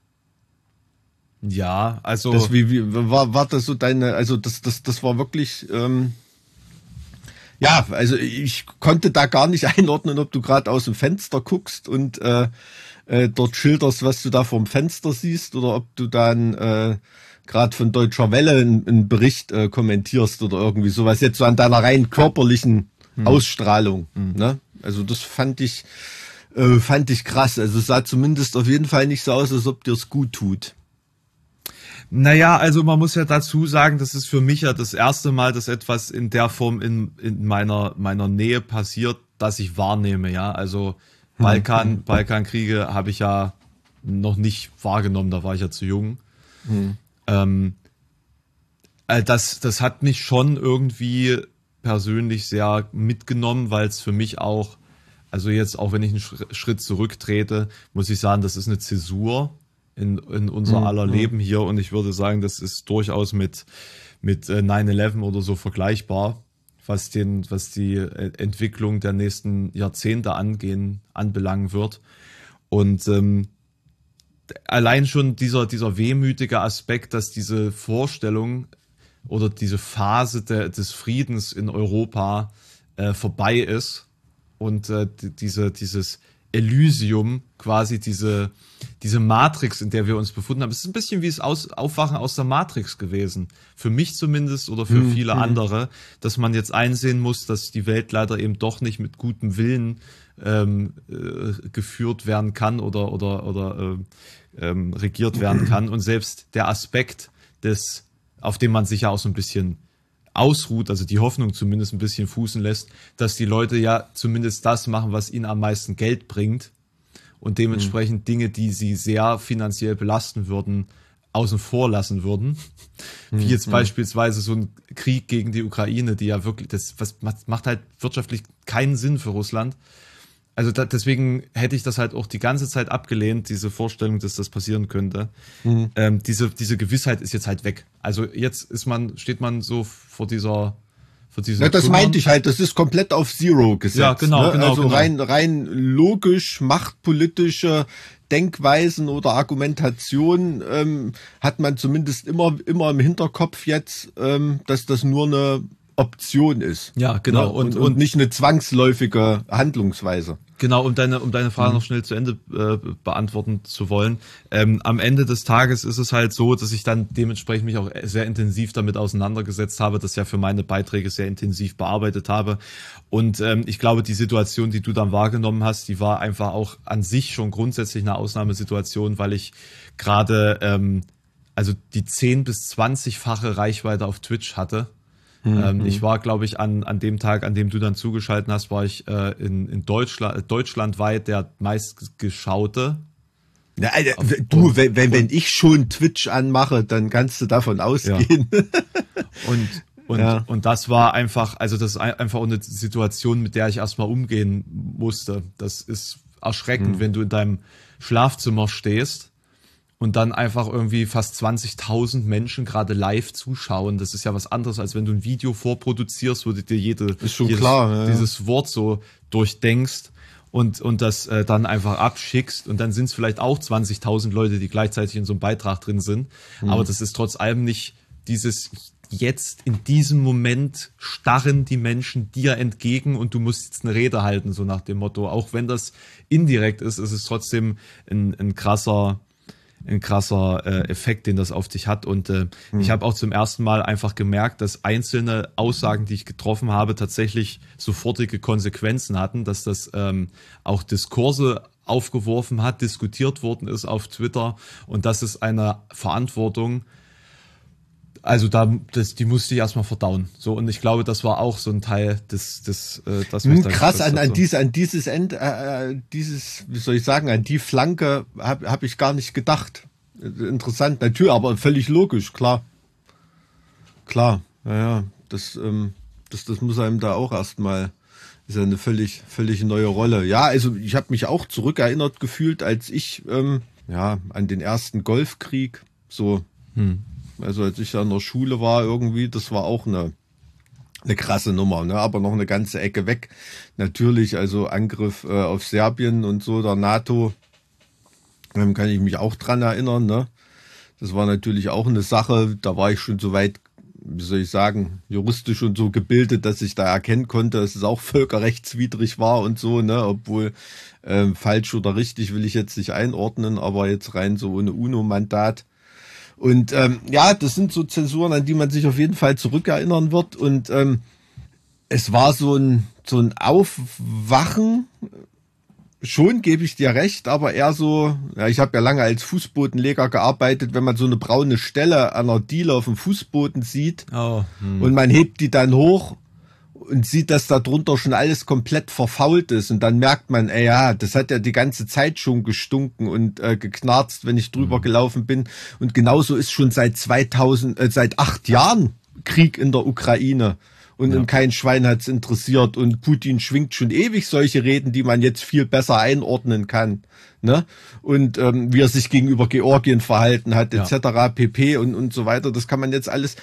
Ja, also. Das, wie, wie, war, war das so deine, also das, das, das war wirklich, ähm, ja, also ich konnte da gar nicht einordnen, ob du gerade aus dem Fenster guckst und äh, äh, dort schilderst, was du da vom Fenster siehst, oder ob du dann äh, gerade von Deutscher Welle einen, einen Bericht äh, kommentierst oder irgendwie sowas, jetzt so an deiner rein körperlichen hm. Ausstrahlung. Hm. Ne? Also das fand ich, äh, fand ich krass. Also es sah zumindest auf jeden Fall nicht so aus, als ob dir es gut tut. Naja, also man muss ja dazu sagen, das ist für mich ja das erste Mal, dass etwas in der Form in, in meiner, meiner Nähe passiert, dass ich wahrnehme, ja. Also Balkan, hm. Balkankriege habe ich ja noch nicht wahrgenommen, da war ich ja zu jung. Hm. Ähm, äh, das, das hat mich schon irgendwie persönlich sehr mitgenommen, weil es für mich auch, also jetzt auch wenn ich einen Schritt zurücktrete, muss ich sagen, das ist eine Zäsur in, in unser mhm. aller Leben hier und ich würde sagen, das ist durchaus mit, mit 9-11 äh, oder so vergleichbar, was, den, was die äh, Entwicklung der nächsten Jahrzehnte angehen, anbelangen wird. Und ähm, allein schon dieser, dieser wehmütige Aspekt, dass diese Vorstellung oder diese Phase de, des Friedens in Europa äh, vorbei ist und äh, diese, dieses Elysium, quasi diese, diese Matrix, in der wir uns befunden haben. Es ist ein bisschen wie das Aus Aufwachen aus der Matrix gewesen. Für mich zumindest oder für mhm. viele mhm. andere, dass man jetzt einsehen muss, dass die Welt leider eben doch nicht mit gutem Willen ähm, äh, geführt werden kann oder, oder, oder äh, ähm, regiert werden kann. Und selbst der Aspekt des, auf dem man sich ja auch so ein bisschen ausruht, also die Hoffnung zumindest ein bisschen fußen lässt, dass die Leute ja zumindest das machen, was ihnen am meisten Geld bringt und dementsprechend mhm. Dinge, die sie sehr finanziell belasten würden, außen vor lassen würden. Wie jetzt mhm. beispielsweise so ein Krieg gegen die Ukraine, die ja wirklich, das was macht halt wirtschaftlich keinen Sinn für Russland. Also da, deswegen hätte ich das halt auch die ganze Zeit abgelehnt, diese Vorstellung, dass das passieren könnte. Mhm. Ähm, diese, diese Gewissheit ist jetzt halt weg. Also jetzt ist man, steht man so vor dieser, für diese Ja, das Trümmern. meinte ich halt, das ist komplett auf Zero gesetzt. Ja, genau, ne? genau, Also genau. rein, rein logisch, machtpolitische Denkweisen oder Argumentation ähm, hat man zumindest immer, immer im Hinterkopf jetzt, ähm, dass das nur eine Option ist. Ja, genau. Ne? Und, Und, und, und nicht eine zwangsläufige Handlungsweise. Genau, um deine, um deine Frage Mhm. noch schnell zu Ende äh, beantworten zu wollen. Ähm, am Ende des Tages ist es halt so, dass ich dann dementsprechend mich auch sehr intensiv damit auseinandergesetzt habe, das ja für meine Beiträge sehr intensiv bearbeitet habe. Und ähm, ich glaube, die Situation, die du dann wahrgenommen hast, die war einfach auch an sich schon grundsätzlich eine Ausnahmesituation, weil ich gerade ähm, also die 10 bis 20-fache Reichweite auf Twitch hatte. Ähm, ich war, glaube ich, an, an dem Tag, an dem du dann zugeschalten hast, war ich äh, in, in Deutschland, deutschlandweit der meistgeschaute. Ja, Alter, du, wenn, wenn, wenn ich schon Twitch anmache, dann kannst du davon ausgehen. Und, und, Ja. und das war einfach, also das ist ein- einfach auch eine Situation, mit der ich erstmal umgehen musste. Das ist erschreckend, wenn du in deinem Schlafzimmer stehst und dann einfach irgendwie fast 20.000 Menschen gerade live zuschauen. Das ist ja was anderes, als wenn du ein Video vorproduzierst, wo du dir jede, Ist schon jedes, klar, ja. dieses Wort so durchdenkst und, und das äh, dann einfach abschickst und dann sind es vielleicht auch 20.000 Leute, die gleichzeitig in so einem Beitrag drin sind. Mhm. Aber das ist trotz allem nicht dieses jetzt in diesem Moment starren die Menschen dir entgegen und du musst jetzt eine Rede halten, so nach dem Motto. Auch wenn das indirekt ist, ist es trotzdem ein, ein krasser, ein krasser äh, Effekt, den das auf dich hat. Und äh, ich habe auch zum ersten Mal einfach gemerkt, dass einzelne Aussagen, die ich getroffen habe, tatsächlich sofortige Konsequenzen hatten, dass das ähm, auch Diskurse aufgeworfen hat, diskutiert worden ist auf Twitter und das ist eine Verantwortung, also da, das, die musste ich erstmal verdauen. So, und ich glaube, das war auch so ein Teil des, des, äh, das Hm, krass, an, an, dies, an dieses End, äh, äh, dieses, wie soll ich sagen, an die Flanke habe hab ich gar nicht gedacht. Interessant, natürlich, aber völlig logisch, klar. Klar, ja, ja, das, ähm, das, das muss einem da auch erstmal, ist ja eine völlig, völlig neue Rolle. Ja, also ich habe mich auch zurückerinnert gefühlt, als ich, ähm, ja, an den ersten Golfkrieg, so, also als ich da in der Schule war irgendwie, das war auch eine, eine krasse Nummer, ne? aber noch eine ganze Ecke weg. Natürlich, also Angriff äh, auf Serbien und so der NATO, ähm, kann ich mich auch dran erinnern. Ne? Das war natürlich auch eine Sache, da war ich schon so weit, wie soll ich sagen, juristisch und so gebildet, dass ich da erkennen konnte, dass es auch völkerrechtswidrig war und so, ne? obwohl ähm, falsch oder richtig will ich jetzt nicht einordnen, aber jetzt rein so ohne UNO-Mandat. Und ähm, ja, das sind so Zensuren, an die man sich auf jeden Fall zurückerinnern wird. Und ähm, es war so ein, so ein Aufwachen. Schon gebe ich dir recht, aber eher so, ja, ich habe ja lange als Fußbodenleger gearbeitet, wenn man so eine braune Stelle an einer Diele auf dem Fußboden sieht Oh, hm. und man hebt die dann hoch und sieht, dass da drunter schon alles komplett verfault ist und dann merkt man, ey, ja, das hat ja die ganze Zeit schon gestunken und äh, geknarzt, wenn ich drüber gelaufen bin und genauso ist schon seit 2000 äh, seit acht Jahren Krieg in der Ukraine und und kein Schwein hat's interessiert und Putin schwingt schon ewig solche Reden, die man jetzt viel besser einordnen kann, ne? Und ähm, wie er sich gegenüber Georgien verhalten hat, Ja. etc. pp und und so weiter, das kann man jetzt alles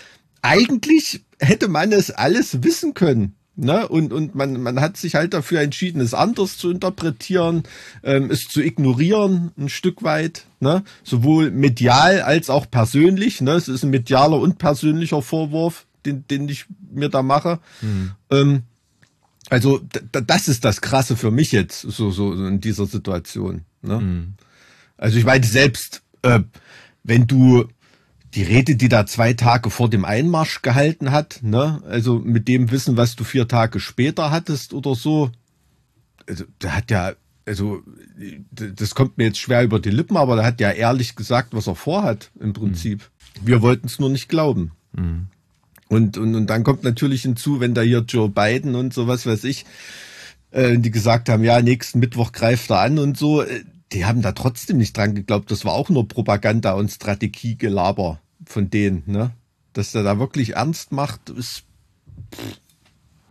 eigentlich hätte man es alles wissen können. Ne? Und, und man, man hat sich halt dafür entschieden, es anders zu interpretieren, ähm, es zu ignorieren, ein Stück weit. Ne? Sowohl medial als auch persönlich. Ne? Es ist ein medialer und persönlicher Vorwurf, den, den ich mir da mache. Ähm, also das ist das Krasse für mich jetzt, so, so, in dieser Situation. Ne? Also ich meine selbst, äh, wenn du die Rede, die da zwei Tage vor dem Einmarsch gehalten hat, ne, also mit dem Wissen, was du vier Tage später hattest oder so, also der hat ja, also das kommt mir jetzt schwer über die Lippen, aber der hat ja ehrlich gesagt, was er vorhat im Prinzip. Wir wollten es nur nicht glauben. Und, und, und dann kommt natürlich hinzu, wenn da hier Joe Biden und so was weiß ich, äh, die gesagt haben, ja, nächsten Mittwoch greift er an und so, äh, die haben da trotzdem nicht dran geglaubt. Das war auch nur Propaganda und Strategiegelaber von denen, ne? Dass der da wirklich ernst macht, ist, pff,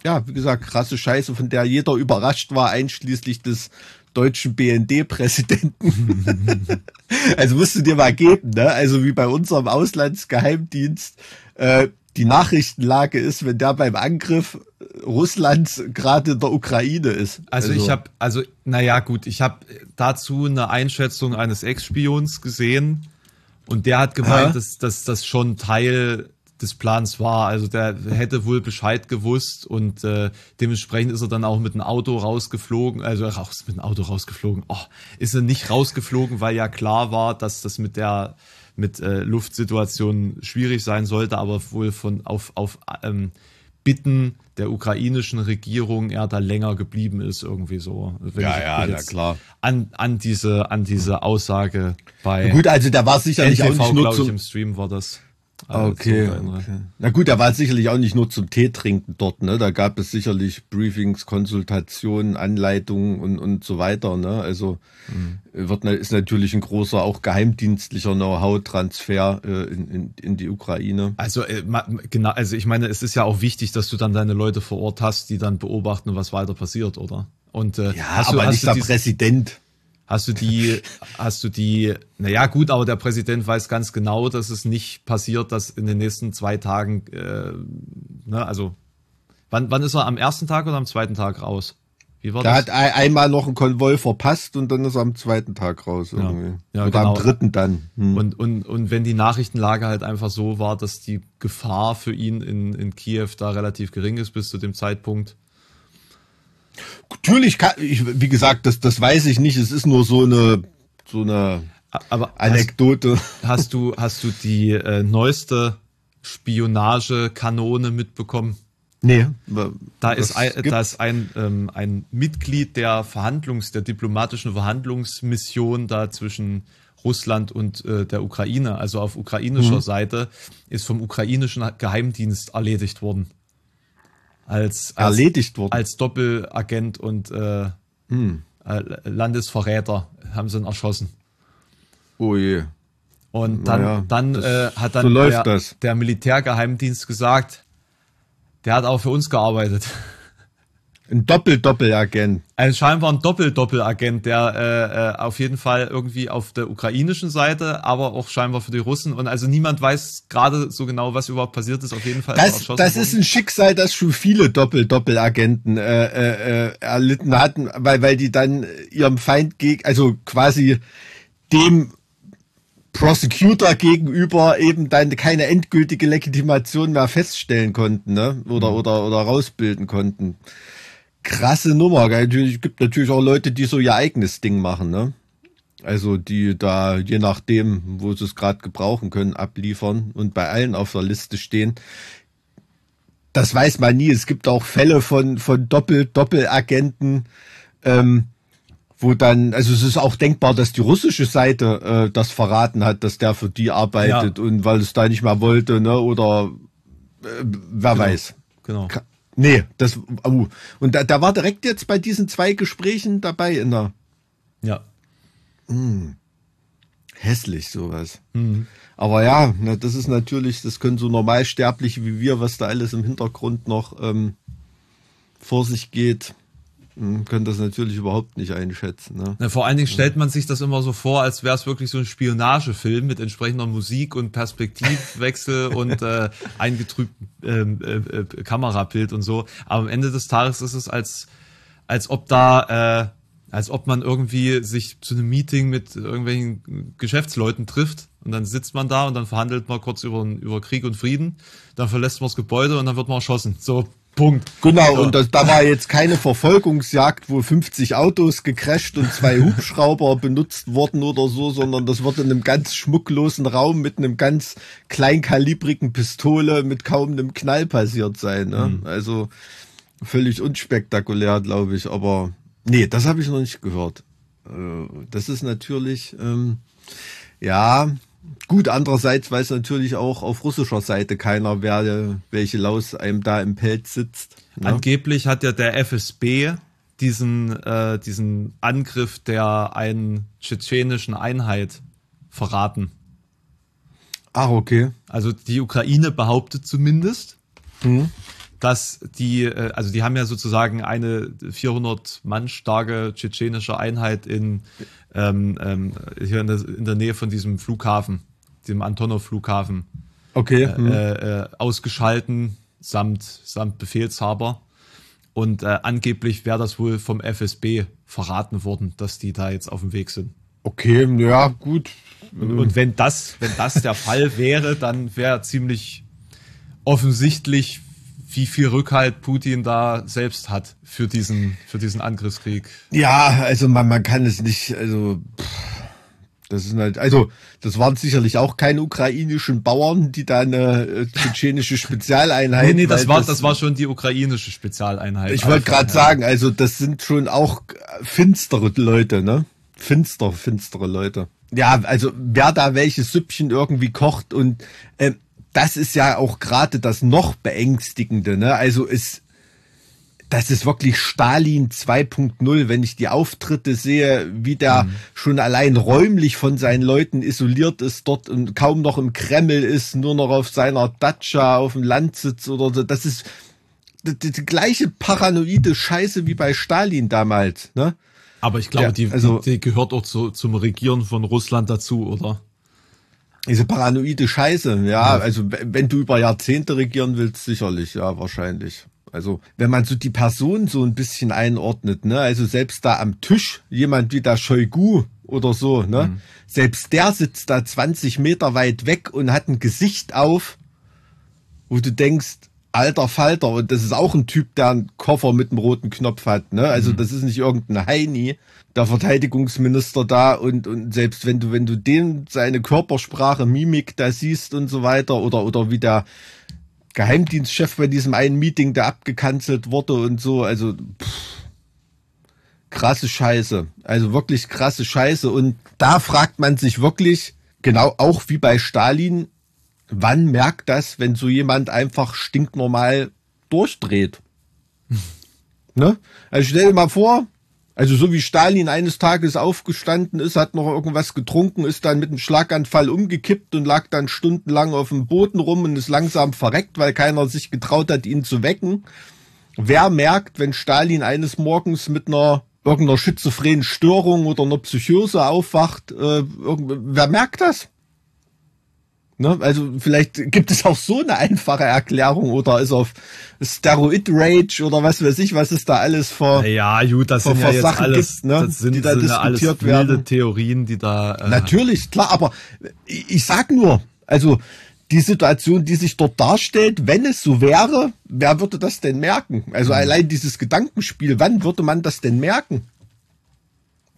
ja, wie gesagt, krasse Scheiße, von der jeder überrascht war, einschließlich des deutschen BND-Präsidenten. also musst du dir mal geben, ne? Also wie bei unserem Auslandsgeheimdienst, äh, die Nachrichtenlage ist, wenn der beim Angriff Russlands gerade in der Ukraine ist. Also, also ich habe, also naja gut, ich habe dazu eine Einschätzung eines Ex-Spions gesehen und der hat gemeint, dass, dass das schon Teil des Plans war. Also der hätte wohl Bescheid gewusst und äh, dementsprechend ist er dann auch mit einem Auto rausgeflogen, also raus mit dem Auto rausgeflogen. Oh, ist er nicht rausgeflogen, weil ja klar war, dass das mit der mit äh, Luftsituation schwierig sein sollte, aber wohl von auf auf ähm, Bitten der ukrainischen Regierung er da länger geblieben ist irgendwie so. Wenn ja, ja, na klar. An, an diese an diese Aussage bei. Gut, also da war sicherlich NTV, auch nicht nur zum, ich, im Stream war das. Okay, okay. Na gut, er war sicherlich auch nicht nur zum Tee trinken dort, ne? Da gab es sicherlich Briefings, Konsultationen, Anleitungen und, und so weiter, ne? Also mhm. wird, ist natürlich ein großer, auch geheimdienstlicher Know-how-Transfer äh, in, in, in die Ukraine. Also äh, genau, also ich meine, es ist ja auch wichtig, dass du dann deine Leute vor Ort hast, die dann beobachten, was weiter passiert, oder? Und äh, ja, aber du, nicht der Präsident. Hast du die, hast du die, naja gut, aber der Präsident weiß ganz genau, dass es nicht passiert, dass in den nächsten zwei Tagen, äh, ne, also wann, wann ist er am ersten Tag oder am zweiten Tag raus? Wie war da das? hat einmal noch ein Konvoi verpasst und dann ist er am zweiten Tag raus irgendwie. Ja, ja, Oder genau. am dritten dann. Hm. Und, und, und wenn die Nachrichtenlage halt einfach so war, dass die Gefahr für ihn in, in Kiew da relativ gering ist bis zu dem Zeitpunkt, Natürlich kann ich, wie gesagt, das, das weiß ich nicht. Es ist nur so eine, so eine Aber Anekdote. Hast, hast du, hast du die äh, neueste Spionagekanone mitbekommen? Nee. Da ist ein, da ist ein, ähm, ein Mitglied der Verhandlungs-, der diplomatischen Verhandlungsmission da zwischen Russland und äh, der Ukraine, also auf ukrainischer mhm. Seite, ist vom ukrainischen Geheimdienst erledigt worden als, als erledigt worden. Als Doppelagent und äh, hm. Äh, Landesverräter haben sie ihn erschossen. Oh je. Und dann, naja, dann äh, hat dann so der, der Militärgeheimdienst gesagt, der hat auch für uns gearbeitet. Ein Doppel-Doppelagent. Ein scheinbar ein Doppel-Doppelagent, der äh, äh, auf jeden Fall irgendwie auf der ukrainischen Seite, aber auch scheinbar für die Russen. Und also niemand weiß gerade so genau, was überhaupt passiert ist. Auf jeden Fall. Das, das ist ein Schicksal, das schon viele Doppel-Doppelagenten äh, äh, äh, erlitten hatten, weil, weil die dann ihrem Feind gegen, also quasi dem Prosecutor gegenüber eben dann keine endgültige Legitimation mehr feststellen konnten, ne? Oder, mhm. oder, oder rausbilden konnten krasse Nummer. Natürlich gibt natürlich auch Leute, die so ihr eigenes Ding machen, ne? Also die da je nachdem, wo sie es gerade gebrauchen können, abliefern und bei allen auf der Liste stehen. Das weiß man nie. Es gibt auch Fälle von von Doppel Doppelagenten, ähm, wo dann, also es ist auch denkbar, dass die russische Seite äh, das verraten hat, dass der für die arbeitet ja. und weil es da nicht mehr wollte, ne? Oder äh, wer genau. weiß. Genau. Nee, das, oh. und da, da war direkt jetzt bei diesen zwei Gesprächen dabei in der. Ja. Hm. Hässlich sowas. Mhm. Aber ja, na, das ist natürlich, das können so normalsterbliche wie wir, was da alles im Hintergrund noch ähm, vor sich geht, können das natürlich überhaupt nicht einschätzen. Ne? Ja, vor allen Dingen stellt man sich das immer so vor, als wäre es wirklich so ein Spionagefilm mit entsprechender Musik und Perspektivwechsel und äh, eingetrübtem ähm, äh, äh, Kamerabild und so. Aber am Ende des Tages ist es als als ob da äh, als ob man irgendwie sich zu einem Meeting mit irgendwelchen Geschäftsleuten trifft und dann sitzt man da und dann verhandelt man kurz über, über Krieg und Frieden, dann verlässt man das Gebäude und dann wird man erschossen. So Punkt. Genau, ja. und das, da war jetzt keine Verfolgungsjagd, wo 50 Autos gecrasht und zwei Hubschrauber benutzt wurden oder so, sondern das wird in einem ganz schmucklosen Raum mit einem ganz kleinkalibrigen Pistole mit kaum einem Knall passiert sein. Ne? Mhm. Also völlig unspektakulär, glaube ich. Aber nee, das habe ich noch nicht gehört. Äh, das ist natürlich, ähm, ja, Gut, andererseits weiß natürlich auch auf russischer Seite keiner, wer welche Laus einem da im Pelz sitzt. Ne? Angeblich hat ja der FSB diesen, äh, diesen Angriff der einen tschetschenischen Einheit verraten. Ach, okay. Also die Ukraine behauptet zumindest, hm. dass die, äh, also die haben ja sozusagen eine 400 Mann starke tschetschenische Einheit in ähm, ähm, hier in der, in der Nähe von diesem Flughafen, dem Antonov-Flughafen. Okay. äh, hm. äh, ausgeschalten samt, samt Befehlshaber. Und äh, angeblich wäre das wohl vom FSB verraten worden, dass die da jetzt auf dem Weg sind. Okay, ja, gut. Und, und wenn das, wenn das der Fall wäre, dann wäre ziemlich offensichtlich, wie viel Rückhalt Putin da selbst hat für diesen, für diesen Angriffskrieg. Ja, also man, man kann es nicht, also pff, das ist halt, also das waren sicherlich auch keine ukrainischen Bauern, die da eine äh, tschetschenische Spezialeinheit. Nee, nee, das war, das war schon die ukrainische Spezialeinheit. Ich wollte gerade sagen, also das sind schon auch finstere Leute, ne? Finster, finstere Leute. Ja, also wer da welches Süppchen irgendwie kocht und äh, das ist ja auch gerade das noch beängstigende, ne? Also es das ist wirklich Stalin 2.0, wenn ich die Auftritte sehe, wie der Mhm. schon allein räumlich von seinen Leuten isoliert ist dort und kaum noch im Kreml ist, nur noch auf seiner Datscha auf dem Land sitzt oder so. Das ist die, die, gleiche paranoide Scheiße wie bei Stalin damals, ne? Aber ich glaube, Ja, die, also- die gehört auch zu, zum Regieren von Russland dazu, oder? Diese paranoide Scheiße, ja, also w- wenn du über Jahrzehnte regieren willst, sicherlich, ja, wahrscheinlich. Also, wenn man so die Person so ein bisschen einordnet, ne, also selbst da am Tisch, jemand wie der Shoigu oder so, ne, selbst der sitzt da 20 Meter weit weg und hat ein Gesicht auf, wo du denkst, alter Falter, und das ist auch ein Typ, der einen Koffer mit einem roten Knopf hat, ne, also das ist nicht irgendein Heini, der Verteidigungsminister da und, und selbst wenn du, wenn du den, seine Körpersprache, Mimik da siehst und so weiter, oder, oder wie der Geheimdienstchef bei diesem einen Meeting, der abgekanzelt wurde und so, also, pff, krasse Scheiße. Also wirklich krasse Scheiße. Und da fragt man sich wirklich, genau auch wie bei Stalin, wann merkt das, wenn so jemand einfach stinknormal durchdreht? ne? Also stell dir mal vor, also so wie Stalin eines Tages aufgestanden ist, hat noch irgendwas getrunken, ist dann mit einem Schlaganfall umgekippt und lag dann stundenlang auf dem Boden rum und ist langsam verreckt, weil keiner sich getraut hat, ihn zu wecken. Wer merkt, wenn Stalin eines Morgens mit einer irgendeiner schizophrenen Störung oder einer Psychose aufwacht, äh, wer merkt das? Ne? Also vielleicht gibt es auch so eine einfache Erklärung oder ist auf Steroid Rage oder was weiß ich, was ist da alles vor. Ja, gut, das Vor- sind ja jetzt Sachen alles, gibt, ne, das sind, die da sind alles diskutiert wilde werden. Theorien, die da. Äh, Natürlich, klar, aber ich ich sag nur, also die Situation, die sich dort darstellt, wenn es so wäre, wer würde das denn merken? Also allein dieses Gedankenspiel, wann würde man das denn merken?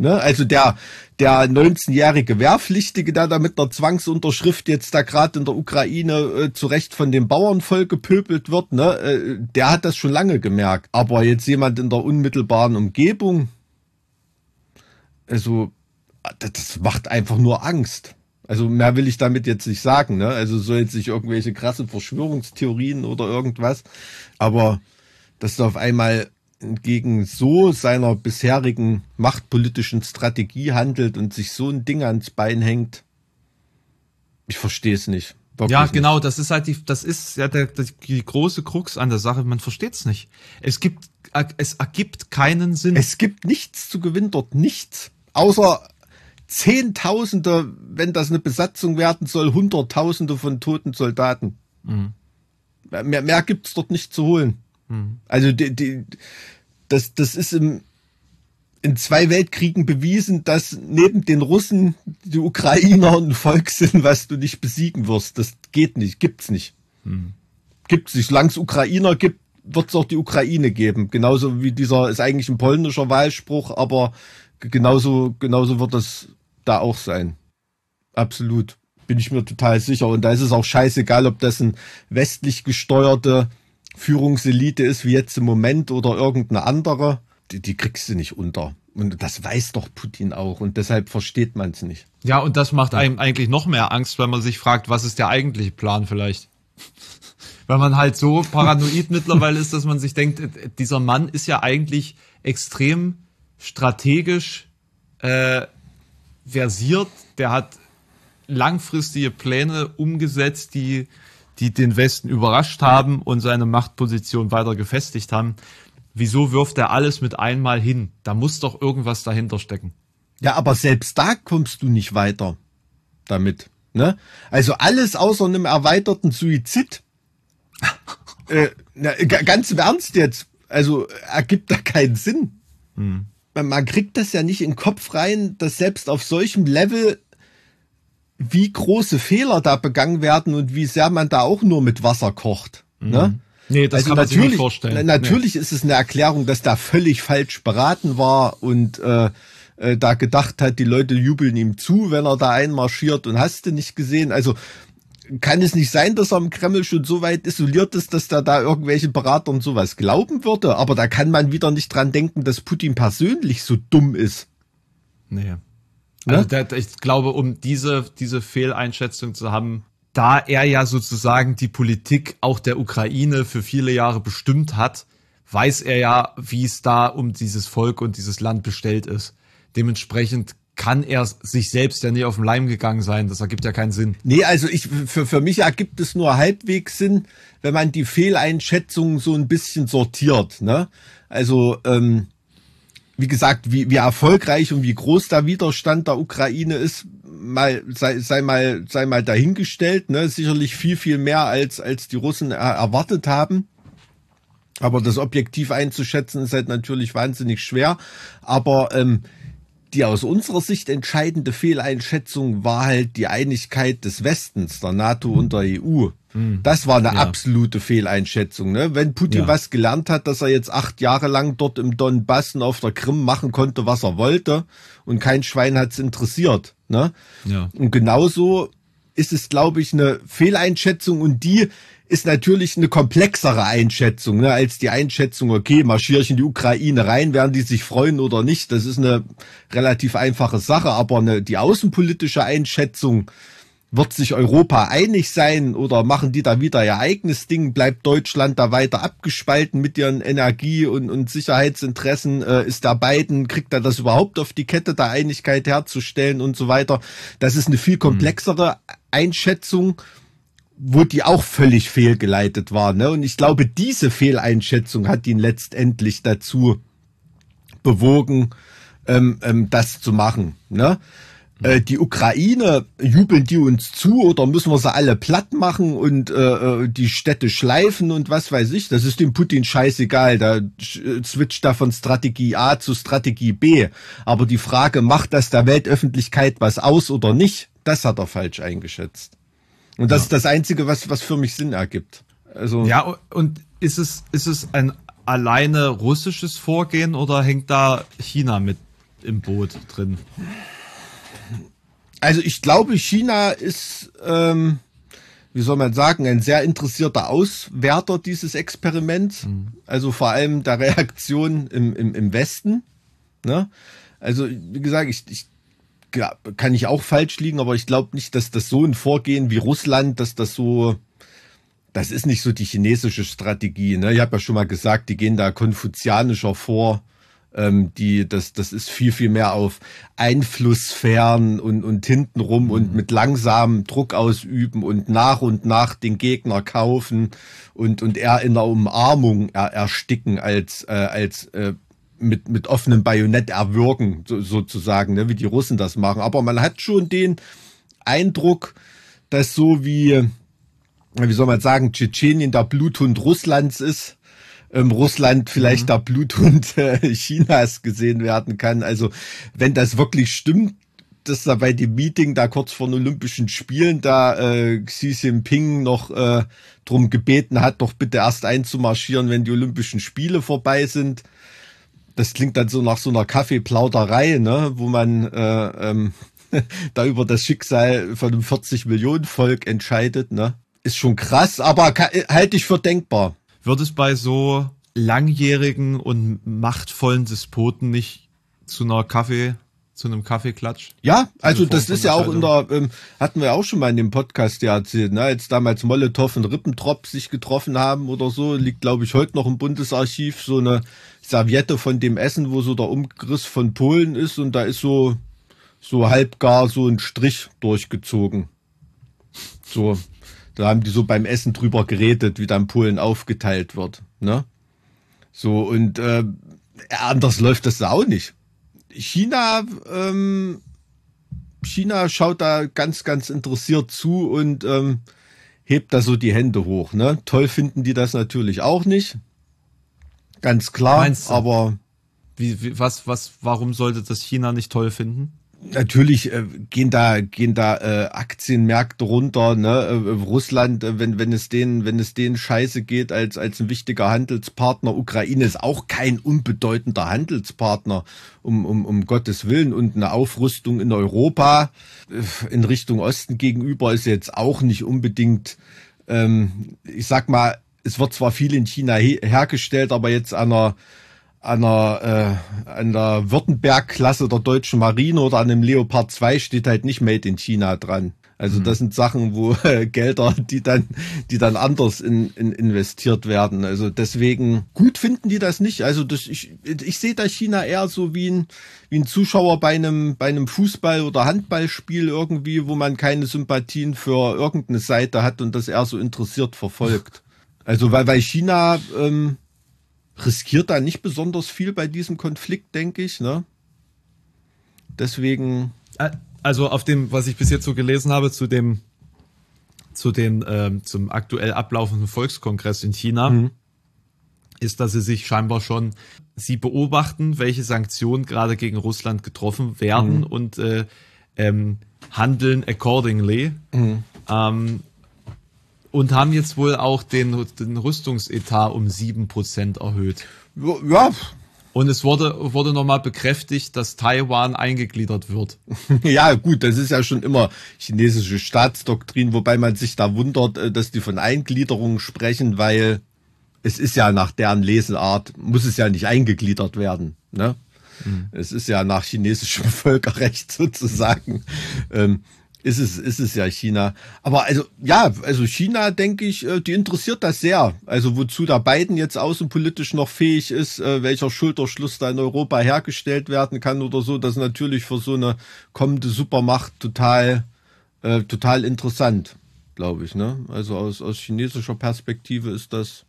Ne? Also der, der 19-jährige Wehrpflichtige, der da mit einer Zwangsunterschrift jetzt da gerade in der Ukraine äh, zu Recht von dem Bauernvolk gepöbelt wird, ne? äh, der hat das schon lange gemerkt. Aber jetzt jemand in der unmittelbaren Umgebung, also das- macht einfach nur Angst. Also mehr will ich damit jetzt nicht sagen, ne? Also soll jetzt nicht irgendwelche krasse Verschwörungstheorien oder irgendwas, aber dass er auf einmal entgegen so seiner bisherigen machtpolitischen Strategie handelt und sich so ein Ding ans Bein hängt, ich verstehe es nicht. Ja, nicht. genau, das ist halt die, das ist ja der, die große Krux an der Sache. Man versteht es nicht. Es gibt, es ergibt keinen Sinn. Es gibt nichts zu gewinnen dort, nichts. Außer Zehntausende, wenn das eine Besatzung werden soll, Hunderttausende von toten Soldaten. Mehr, mehr gibt's dort nicht zu holen. Also die, die, das, das ist im, in zwei Weltkriegen bewiesen, dass neben den Russen die Ukrainer ein Volk sind, was du nicht besiegen wirst. Das geht nicht, gibt's nicht. Gibt's nicht. Solange es Ukrainer gibt, wird es auch die Ukraine geben. Genauso wie dieser ist eigentlich ein polnischer Wahlspruch, aber genauso, genauso wird das da auch sein. Absolut. Bin ich mir total sicher. Und da ist es auch scheißegal, ob das ein westlich gesteuerte Führungselite ist, wie jetzt im Moment, oder irgendeine andere. Die, die kriegst du nicht unter. Und das weiß doch Putin auch. Und deshalb versteht man es nicht. ja, und das macht einem eigentlich noch mehr Angst, wenn man sich fragt, was ist der eigentliche Plan vielleicht? Weil man halt so paranoid mittlerweile ist, dass man sich denkt, äh, dieser Mann ist ja eigentlich extrem strategisch äh, versiert. Der hat langfristige Pläne umgesetzt, die, die den Westen überrascht haben und seine Machtposition weiter gefestigt haben. Wieso wirft er alles mit einmal hin? Da muss doch irgendwas dahinter stecken. Ja, aber selbst da kommst du nicht weiter damit. Ne? Also alles außer einem erweiterten Suizid. äh, na, ganz im Ernst jetzt. Also ergibt da keinen Sinn. Hm. Man, man kriegt das ja nicht in den Kopf rein, dass selbst auf solchem Level wie große Fehler da begangen werden und wie sehr man da auch nur mit Wasser kocht. Mhm. Ne? Nee, das also kann man sich nicht vorstellen. Natürlich nee. ist es eine Erklärung, dass da völlig falsch beraten war und äh, äh, da gedacht hat, die Leute jubeln ihm zu, wenn er da einmarschiert und hast du nicht gesehen. Also kann es nicht sein, dass er im Kreml schon so weit isoliert ist, dass da da irgendwelche Berater und sowas glauben würde. Aber da kann man wieder nicht dran denken, dass Putin persönlich so dumm ist. Nee. Ne? Also der, ich glaube, um diese, diese Fehleinschätzung zu haben, da er ja sozusagen die Politik auch der Ukraine für viele Jahre bestimmt hat, weiß er ja, wie es da um dieses Volk und dieses Land bestellt ist. Dementsprechend kann er sich selbst ja nie auf den Leim gegangen sein. Das ergibt ja keinen Sinn. Nee, also ich, für, für mich ergibt es nur halbwegs Sinn, wenn man die Fehleinschätzungen so ein bisschen sortiert. Ne? Also, ähm, wie gesagt, wie, wie erfolgreich und wie groß der Widerstand der Ukraine ist, mal sei, sei mal sei mal dahingestellt. Ne? Sicherlich viel viel mehr als als die Russen er, erwartet haben. Aber das objektiv einzuschätzen ist halt natürlich wahnsinnig schwer. Aber ähm, die aus unserer Sicht entscheidende Fehleinschätzung war halt die Einigkeit des Westens, der NATO und der EU. Hm. Das war eine ja. absolute Fehleinschätzung. Ne? Wenn Putin ja. was gelernt hat, dass er jetzt acht Jahre lang dort im Donbass und auf der Krim machen konnte, was er wollte, und kein Schwein hat's interessiert. Ne? Ja. Und genauso ist es, glaube ich, eine Fehleinschätzung und die ist natürlich eine komplexere Einschätzung ne, als die Einschätzung, okay, marschiere ich in die Ukraine rein, werden die sich freuen oder nicht. Das ist eine relativ einfache Sache, aber eine, die außenpolitische Einschätzung, wird sich Europa einig sein oder machen die da wieder ihr eigenes Ding? Bleibt Deutschland da weiter abgespalten mit ihren Energie- und, und Sicherheitsinteressen? Äh, ist da Biden, kriegt er das überhaupt auf die Kette, da Einigkeit herzustellen und so weiter? Das ist eine viel komplexere Einschätzung wo die auch völlig fehlgeleitet war. Ne? Und ich glaube, diese Fehleinschätzung hat ihn letztendlich dazu bewogen, ähm, ähm, das zu machen. Ne? Äh, die Ukraine, jubeln die uns zu oder müssen wir sie alle platt machen und äh, äh die Städte schleifen und was weiß ich? Das ist dem Putin scheißegal. Da äh, switcht er von Strategie A zu Strategie B. Aber die Frage, macht das der Weltöffentlichkeit was aus oder nicht? Das hat er falsch eingeschätzt. Und das ja. ist das Einzige, was, was für mich Sinn ergibt. Also ja, und ist es, ist es ein alleine russisches Vorgehen oder hängt da China mit im Boot drin? Also ich glaube, China ist, ähm, wie soll man sagen, ein sehr interessierter Auswerter dieses Experiments. Mhm. Also vor allem der Reaktion im, im, im Westen. Ne? Also wie gesagt, ich, ich kann ich auch falsch liegen, aber ich glaube nicht, dass das so ein Vorgehen wie Russland, dass das so, das ist nicht so die chinesische Strategie. Ne? Ich habe ja schon mal gesagt, die gehen da konfuzianischer vor. Ähm, die, das, das ist viel, viel mehr auf Einflusssphären und, und hintenrum mhm. und mit langsamem Druck ausüben und nach und nach den Gegner kaufen und, und eher in der Umarmung er, ersticken als, äh, als äh, mit, mit offenem Bajonett erwürgen, so, sozusagen, ne, wie die Russen das machen. Aber man hat schon den Eindruck, dass so wie, wie soll man sagen, Tschetschenien der Bluthund Russlands ist, ähm, Russland vielleicht mhm. der Bluthund äh, Chinas gesehen werden kann. Also wenn das wirklich stimmt, dass da bei dem Meeting da kurz vor den Olympischen Spielen da äh, Xi Jinping noch äh, drum gebeten hat, doch bitte erst einzumarschieren, wenn die Olympischen Spiele vorbei sind das klingt dann so nach so einer Kaffeeplauderei, ne, wo man äh, ähm, da über das Schicksal von einem 40 Millionen Volk entscheidet, ne? Ist schon krass, aber halte ich für denkbar. Wird es bei so langjährigen und machtvollen Despoten nicht zu einer Kaffee zu einem Kaffeeklatsch. Ja, also das ist ja auch in der, ähm, hatten wir auch schon mal in dem Podcast ja erzählt, ne, als damals Molotow und Rippentrop sich getroffen haben oder so, liegt glaube ich heute noch im Bundesarchiv so eine Serviette von dem Essen, wo so der Umriss von Polen ist und da ist so, so halbgar so ein Strich durchgezogen. So, da haben die so beim Essen drüber geredet, wie dann Polen aufgeteilt wird, ne? So, und äh, anders läuft das da auch nicht. China ähm, China schaut da ganz, ganz interessiert zu und ähm, hebt da so die Hände hoch. Ne? Toll finden die das natürlich auch nicht. Ganz klar, aber. Wie, wie, was, was, warum sollte das China nicht toll finden? Natürlich äh, gehen da gehen da äh, Aktienmärkte runter, ne? Äh, Russland, äh, wenn wenn es denen wenn es denen scheiße geht als als ein wichtiger Handelspartner, Ukraine ist auch kein unbedeutender Handelspartner, um um um Gottes willen und eine Aufrüstung in Europa äh, in Richtung Osten gegenüber ist jetzt auch nicht unbedingt ähm, ich sag mal, es wird zwar viel in China he hergestellt, aber jetzt einer an einer, äh, an der Württemberg-Klasse der deutschen Marine oder an einem Leopard 2 steht halt nicht Made in China dran. Also mhm. das sind Sachen, wo äh, Gelder, die dann, die dann anders in, in investiert werden. Also deswegen gut finden die das nicht. Also das, ich, ich sehe da China eher so wie ein, wie ein Zuschauer bei einem, bei einem Fußball- oder Handballspiel irgendwie, wo man keine Sympathien für irgendeine Seite hat und das eher so interessiert verfolgt. Also weil, weil China ähm, riskiert da nicht besonders viel bei diesem Konflikt, denke ich. Ne? Deswegen. Also auf dem, was ich bis jetzt so gelesen habe, zu dem, zu den, ähm, zum aktuell ablaufenden Volkskongress in China, mhm. ist, dass sie sich scheinbar schon, sie beobachten, welche Sanktionen gerade gegen Russland getroffen werden mhm. und äh, ähm, handeln accordingly. Mhm. Ähm, und haben jetzt wohl auch den, den Rüstungsetat um sieben Prozent erhöht. Ja. Und es wurde, wurde nochmal bekräftigt, dass Taiwan eingegliedert wird. Ja, gut, das ist ja schon immer chinesische Staatsdoktrin, wobei man sich da wundert, äh, dass die von Eingliederung sprechen, weil es ist ja nach deren Leseart, muss es ja nicht eingegliedert werden. Ne? Mhm. Es ist ja nach chinesischem Völkerrecht sozusagen. Ähm, ist es, ist es ja China. Aber also, ja, also China, denke ich, äh, die interessiert das sehr. Also wozu da Biden jetzt außenpolitisch noch fähig ist, äh, welcher Schulterschluss da in Europa hergestellt werden kann oder so, das ist natürlich für so eine kommende Supermacht total, äh, total interessant, glaube ich. Ne? Also aus, aus chinesischer Perspektive ist das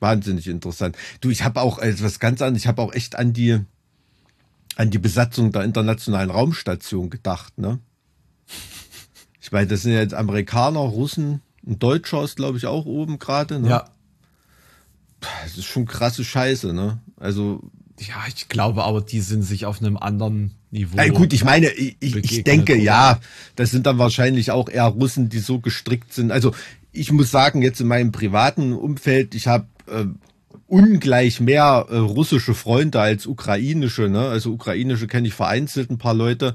wahnsinnig interessant. Du, ich habe auch also ganz anderes, ich habe auch echt an die, an die Besatzung der internationalen Raumstation gedacht, ne? Ich meine, das sind ja jetzt Amerikaner, Russen, ein Deutscher ist, glaube ich, auch oben gerade. Ne? Ja. Das ist schon krasse Scheiße, ne? Also. Ja, ich glaube aber, die sind sich auf einem anderen Niveau. Ja, gut, ich meine, ich, ich denke, oder? ja, das sind dann wahrscheinlich auch eher Russen, die so gestrickt sind. Also ich muss sagen, jetzt in meinem privaten Umfeld, ich habe äh, ungleich mehr äh, russische Freunde als ukrainische. Ne? Also ukrainische kenne ich vereinzelt ein paar Leute.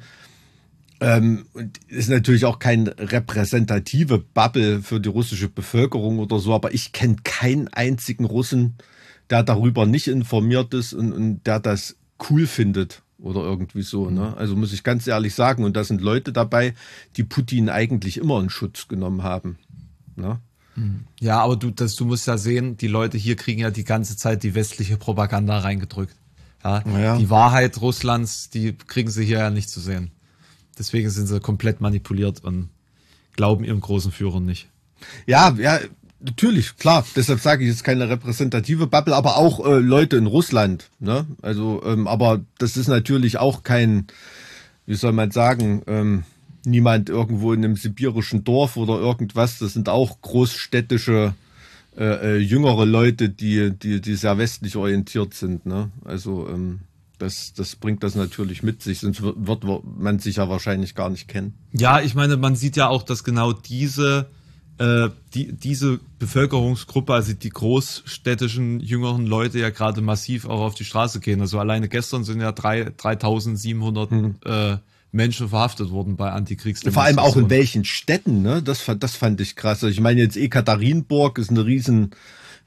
Ähm, und ist natürlich auch keine repräsentative Bubble für die russische Bevölkerung oder so, aber ich kenne keinen einzigen Russen, der darüber nicht informiert ist und, und der das cool findet oder irgendwie so. Ne? Mhm. Also muss ich ganz ehrlich sagen, und da sind Leute dabei, die Putin eigentlich immer in Schutz genommen haben. Ne? Mhm. Ja, aber du, das, du musst ja sehen, die Leute hier kriegen ja die ganze Zeit die westliche Propaganda reingedrückt. Ja, ja. Die Wahrheit Russlands, die kriegen sie hier ja nicht zu sehen. Deswegen sind sie komplett manipuliert und glauben ihrem großen Führer nicht. Ja, ja, natürlich, klar. Deshalb sage ich, es ist keine repräsentative Bubble, aber auch äh, Leute in Russland. Ne? Also, ähm, aber das ist natürlich auch kein, wie soll man sagen, ähm, niemand irgendwo in einem sibirischen Dorf oder irgendwas. Das sind auch großstädtische äh, äh, jüngere Leute, die, die, die sehr westlich orientiert sind. Ne? Also ähm, das, das bringt das natürlich mit sich, sonst wird, man sich ja wahrscheinlich gar nicht kennen. Ja, ich meine, man sieht ja auch, dass genau diese, äh, die, diese Bevölkerungsgruppe, also die großstädtischen jüngeren Leute ja gerade massiv auch auf die Straße gehen. Also alleine gestern sind ja drei, 3700 hm. äh, Menschen verhaftet worden bei Antikriegsdemonstrationen. Vor allem auch in welchen Städten, ne? Das, das fand ich krass. Also ich meine jetzt Ekaterinburg ist eine riesen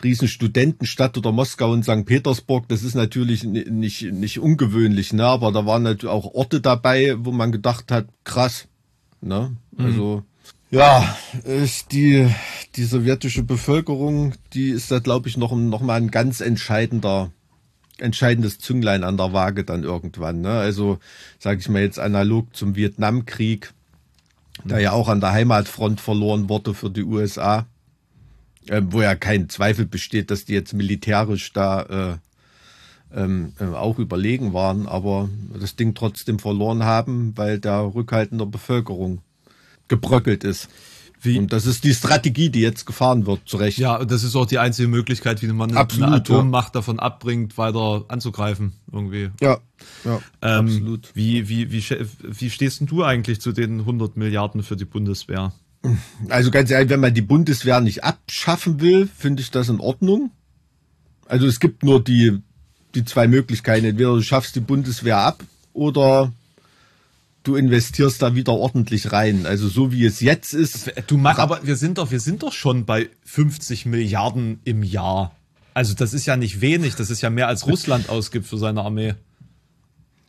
riesen Studentenstadt oder Moskau und St. Petersburg, das ist natürlich nicht, nicht ungewöhnlich, ne? aber da waren natürlich auch Orte dabei, wo man gedacht hat, krass. Ne? Mhm. Also ja, ist die, die sowjetische Bevölkerung, die ist da, glaube ich, noch, noch mal ein ganz entscheidender, entscheidendes Zünglein an der Waage dann irgendwann. Ne? Also, sage ich mal jetzt analog zum Vietnamkrieg, der ja auch an der Heimatfront verloren wurde für die USA äh, wo ja kein Zweifel besteht, dass die jetzt militärisch da ähm, äh, auch überlegen waren, aber das Ding trotzdem verloren haben, weil der Rückhalt in der Bevölkerung gebröckelt ist. Wie? Und das ist die Strategie, die jetzt gefahren wird, zu Recht. Ja, und das ist auch die einzige Möglichkeit, wie man absolut, eine Atommacht ja. davon abbringt, weiter anzugreifen, irgendwie. Ja, ja ähm, absolut. Wie, wie, wie, wie stehst denn du eigentlich zu den 100 Milliarden für die Bundeswehr? Also ganz ehrlich, wenn man die Bundeswehr nicht abschaffen will, finde ich das in Ordnung. Also es gibt nur die, die zwei Möglichkeiten. Entweder du schaffst die Bundeswehr ab oder du investierst da wieder ordentlich rein. Also so wie es jetzt ist. Du machst, aber wir sind doch, wir sind doch schon bei 50 Milliarden im Jahr. Also das ist ja nicht wenig. Das ist ja mehr als Russland ausgibt für seine Armee.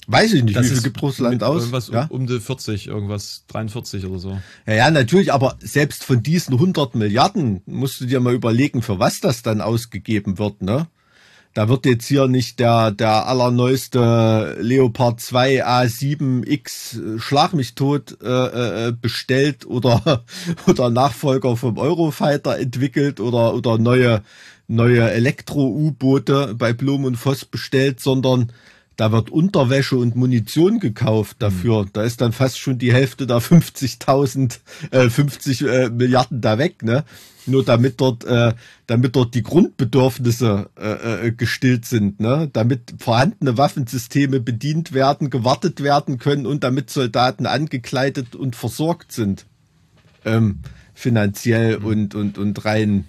Weiß ich nicht, das wie viel gibt Russland aus? Irgendwas ja? um, um die 40, irgendwas 43 oder so. Ja, ja, natürlich, aber selbst von diesen 100 Milliarden musst du dir mal überlegen, für was das dann ausgegeben wird, ne? Da wird jetzt hier nicht der, der allerneueste Leopard 2 A7X Schlag mich tot äh, äh, bestellt oder, oder Nachfolger vom Eurofighter entwickelt oder, oder neue, neue Elektro-U-Boote bei Blum und Voss bestellt, sondern da wird Unterwäsche und Munition gekauft dafür. Mhm. Da ist dann fast schon die Hälfte der 50.000, äh, 50 äh, Milliarden da weg, ne? Nur damit dort, äh, damit dort die Grundbedürfnisse äh, äh, gestillt sind, ne? Damit vorhandene Waffensysteme bedient werden, gewartet werden können und damit Soldaten angekleidet und versorgt sind. Ähm, finanziell mhm. und, und, und rein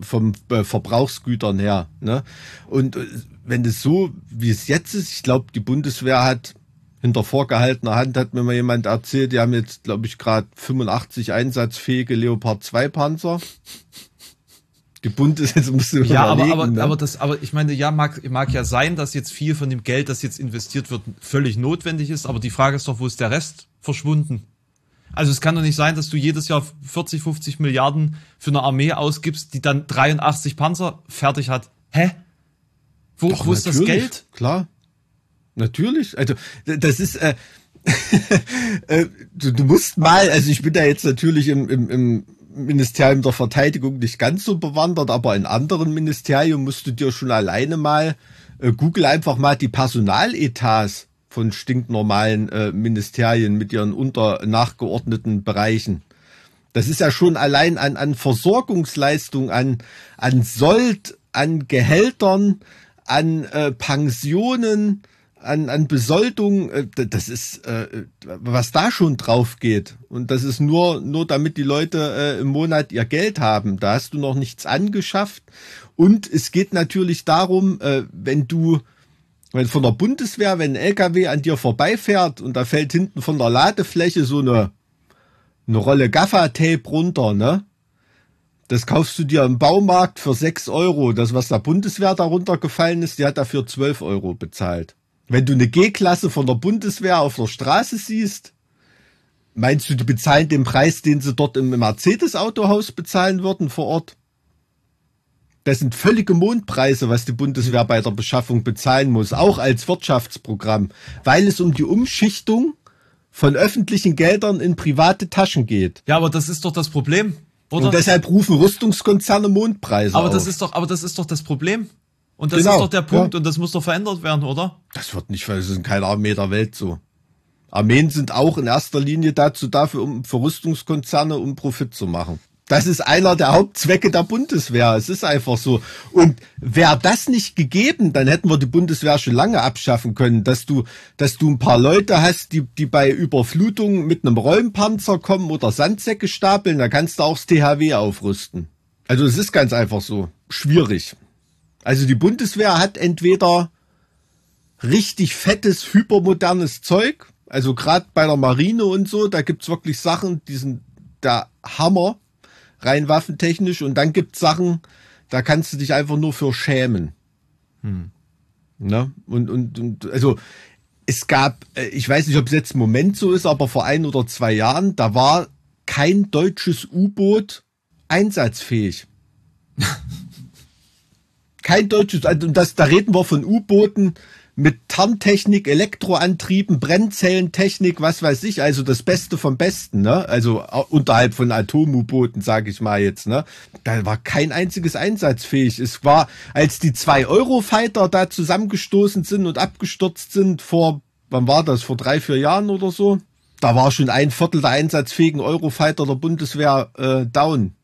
vom äh, Verbrauchsgütern her. Ne? Und äh, wenn es so, wie es jetzt ist, ich glaube, die Bundeswehr hat hinter vorgehaltener Hand, hat mir mal jemand erzählt, die haben jetzt, glaube ich, gerade 85 einsatzfähige Leopard 2 Panzer. Die Bundes musst du Ja, aber, aber, ne? aber das, aber ich meine, ja, mag, mag ja sein, dass jetzt viel von dem Geld, das jetzt investiert wird, völlig notwendig ist, aber die Frage ist doch, wo ist der Rest verschwunden? Also es kann doch nicht sein, dass du jedes Jahr 40, 50 Milliarden für eine Armee ausgibst, die dann 83 Panzer fertig hat. Hä? Wo, Doch, wo ist das Geld? Klar. Natürlich. Also, das ist, äh, äh, du, du musst mal, also ich bin da jetzt natürlich im, im, im Ministerium der Verteidigung nicht ganz so bewandert, aber in anderen Ministerien musst du dir schon alleine mal, äh, google einfach mal die Personaletats von stinknormalen äh, Ministerien mit ihren unter nachgeordneten Bereichen. Das ist ja schon allein an, an Versorgungsleistung, an, an Sold, an Gehältern, an äh, Pensionen, an, an Besoldung, äh, das ist, äh, was da schon drauf geht. Und das ist nur, nur damit die Leute äh, im Monat ihr Geld haben. Da hast du noch nichts angeschafft. Und es geht natürlich darum, äh, wenn du, wenn von der Bundeswehr, wenn ein LKW an dir vorbeifährt und da fällt hinten von der Ladefläche so eine, eine Rolle Gaffer-Tape runter, ne? Das kaufst du dir im Baumarkt für sechs Euro. Das, was der Bundeswehr darunter gefallen ist, die hat dafür zwölf Euro bezahlt. Wenn du eine G-Klasse von der Bundeswehr auf der Straße siehst, meinst du, die bezahlen den Preis, den sie dort im Mercedes-Autohaus bezahlen würden vor Ort? Das sind völlige Mondpreise, was die Bundeswehr bei der Beschaffung bezahlen muss, auch als Wirtschaftsprogramm, weil es um die Umschichtung von öffentlichen Geldern in private Taschen geht. Ja, aber das ist doch das Problem. Oder? Und deshalb rufen Rüstungskonzerne Mondpreise. Aber auf. das ist doch, aber das ist doch das Problem. Und das genau, ist doch der Punkt ja. und das muss doch verändert werden, oder? Das wird nicht, weil es ist in keiner Armee der Welt so. Armeen sind auch in erster Linie dazu dafür, um für Rüstungskonzerne, um Profit zu machen. Das ist einer der Hauptzwecke der Bundeswehr. Es ist einfach so. Und wäre das nicht gegeben, dann hätten wir die Bundeswehr schon lange abschaffen können, dass du, dass du ein paar Leute hast, die, die bei Überflutung mit einem Räumpanzer kommen oder Sandsäcke stapeln, da kannst du auch das THW aufrüsten. Also es ist ganz einfach so. Schwierig. Also die Bundeswehr hat entweder richtig fettes, hypermodernes Zeug, also gerade bei der Marine und so, da gibt's wirklich Sachen, die sind der Hammer rein waffentechnisch. Und dann gibt's Sachen, da kannst du dich einfach nur für schämen. Hm. Ne? Und, und, und also es gab, äh, ich weiß nicht, ob es jetzt im Moment so ist, aber vor ein oder zwei Jahren, da war kein deutsches U-Boot einsatzfähig. kein deutsches, also das, da reden wir von U-Booten mit Tarntechnik, Elektroantrieben, Brennzellentechnik, was weiß ich, also das Beste vom Besten, ne? Also unterhalb von Atom-U-Booten, sage ich mal jetzt, ne? Da war kein einziges einsatzfähig. Es war, als die zwei Eurofighter da zusammengestoßen sind und abgestürzt sind vor, wann war das, vor drei, vier Jahren oder so? Da war schon ein Viertel der einsatzfähigen Eurofighter der Bundeswehr äh, down.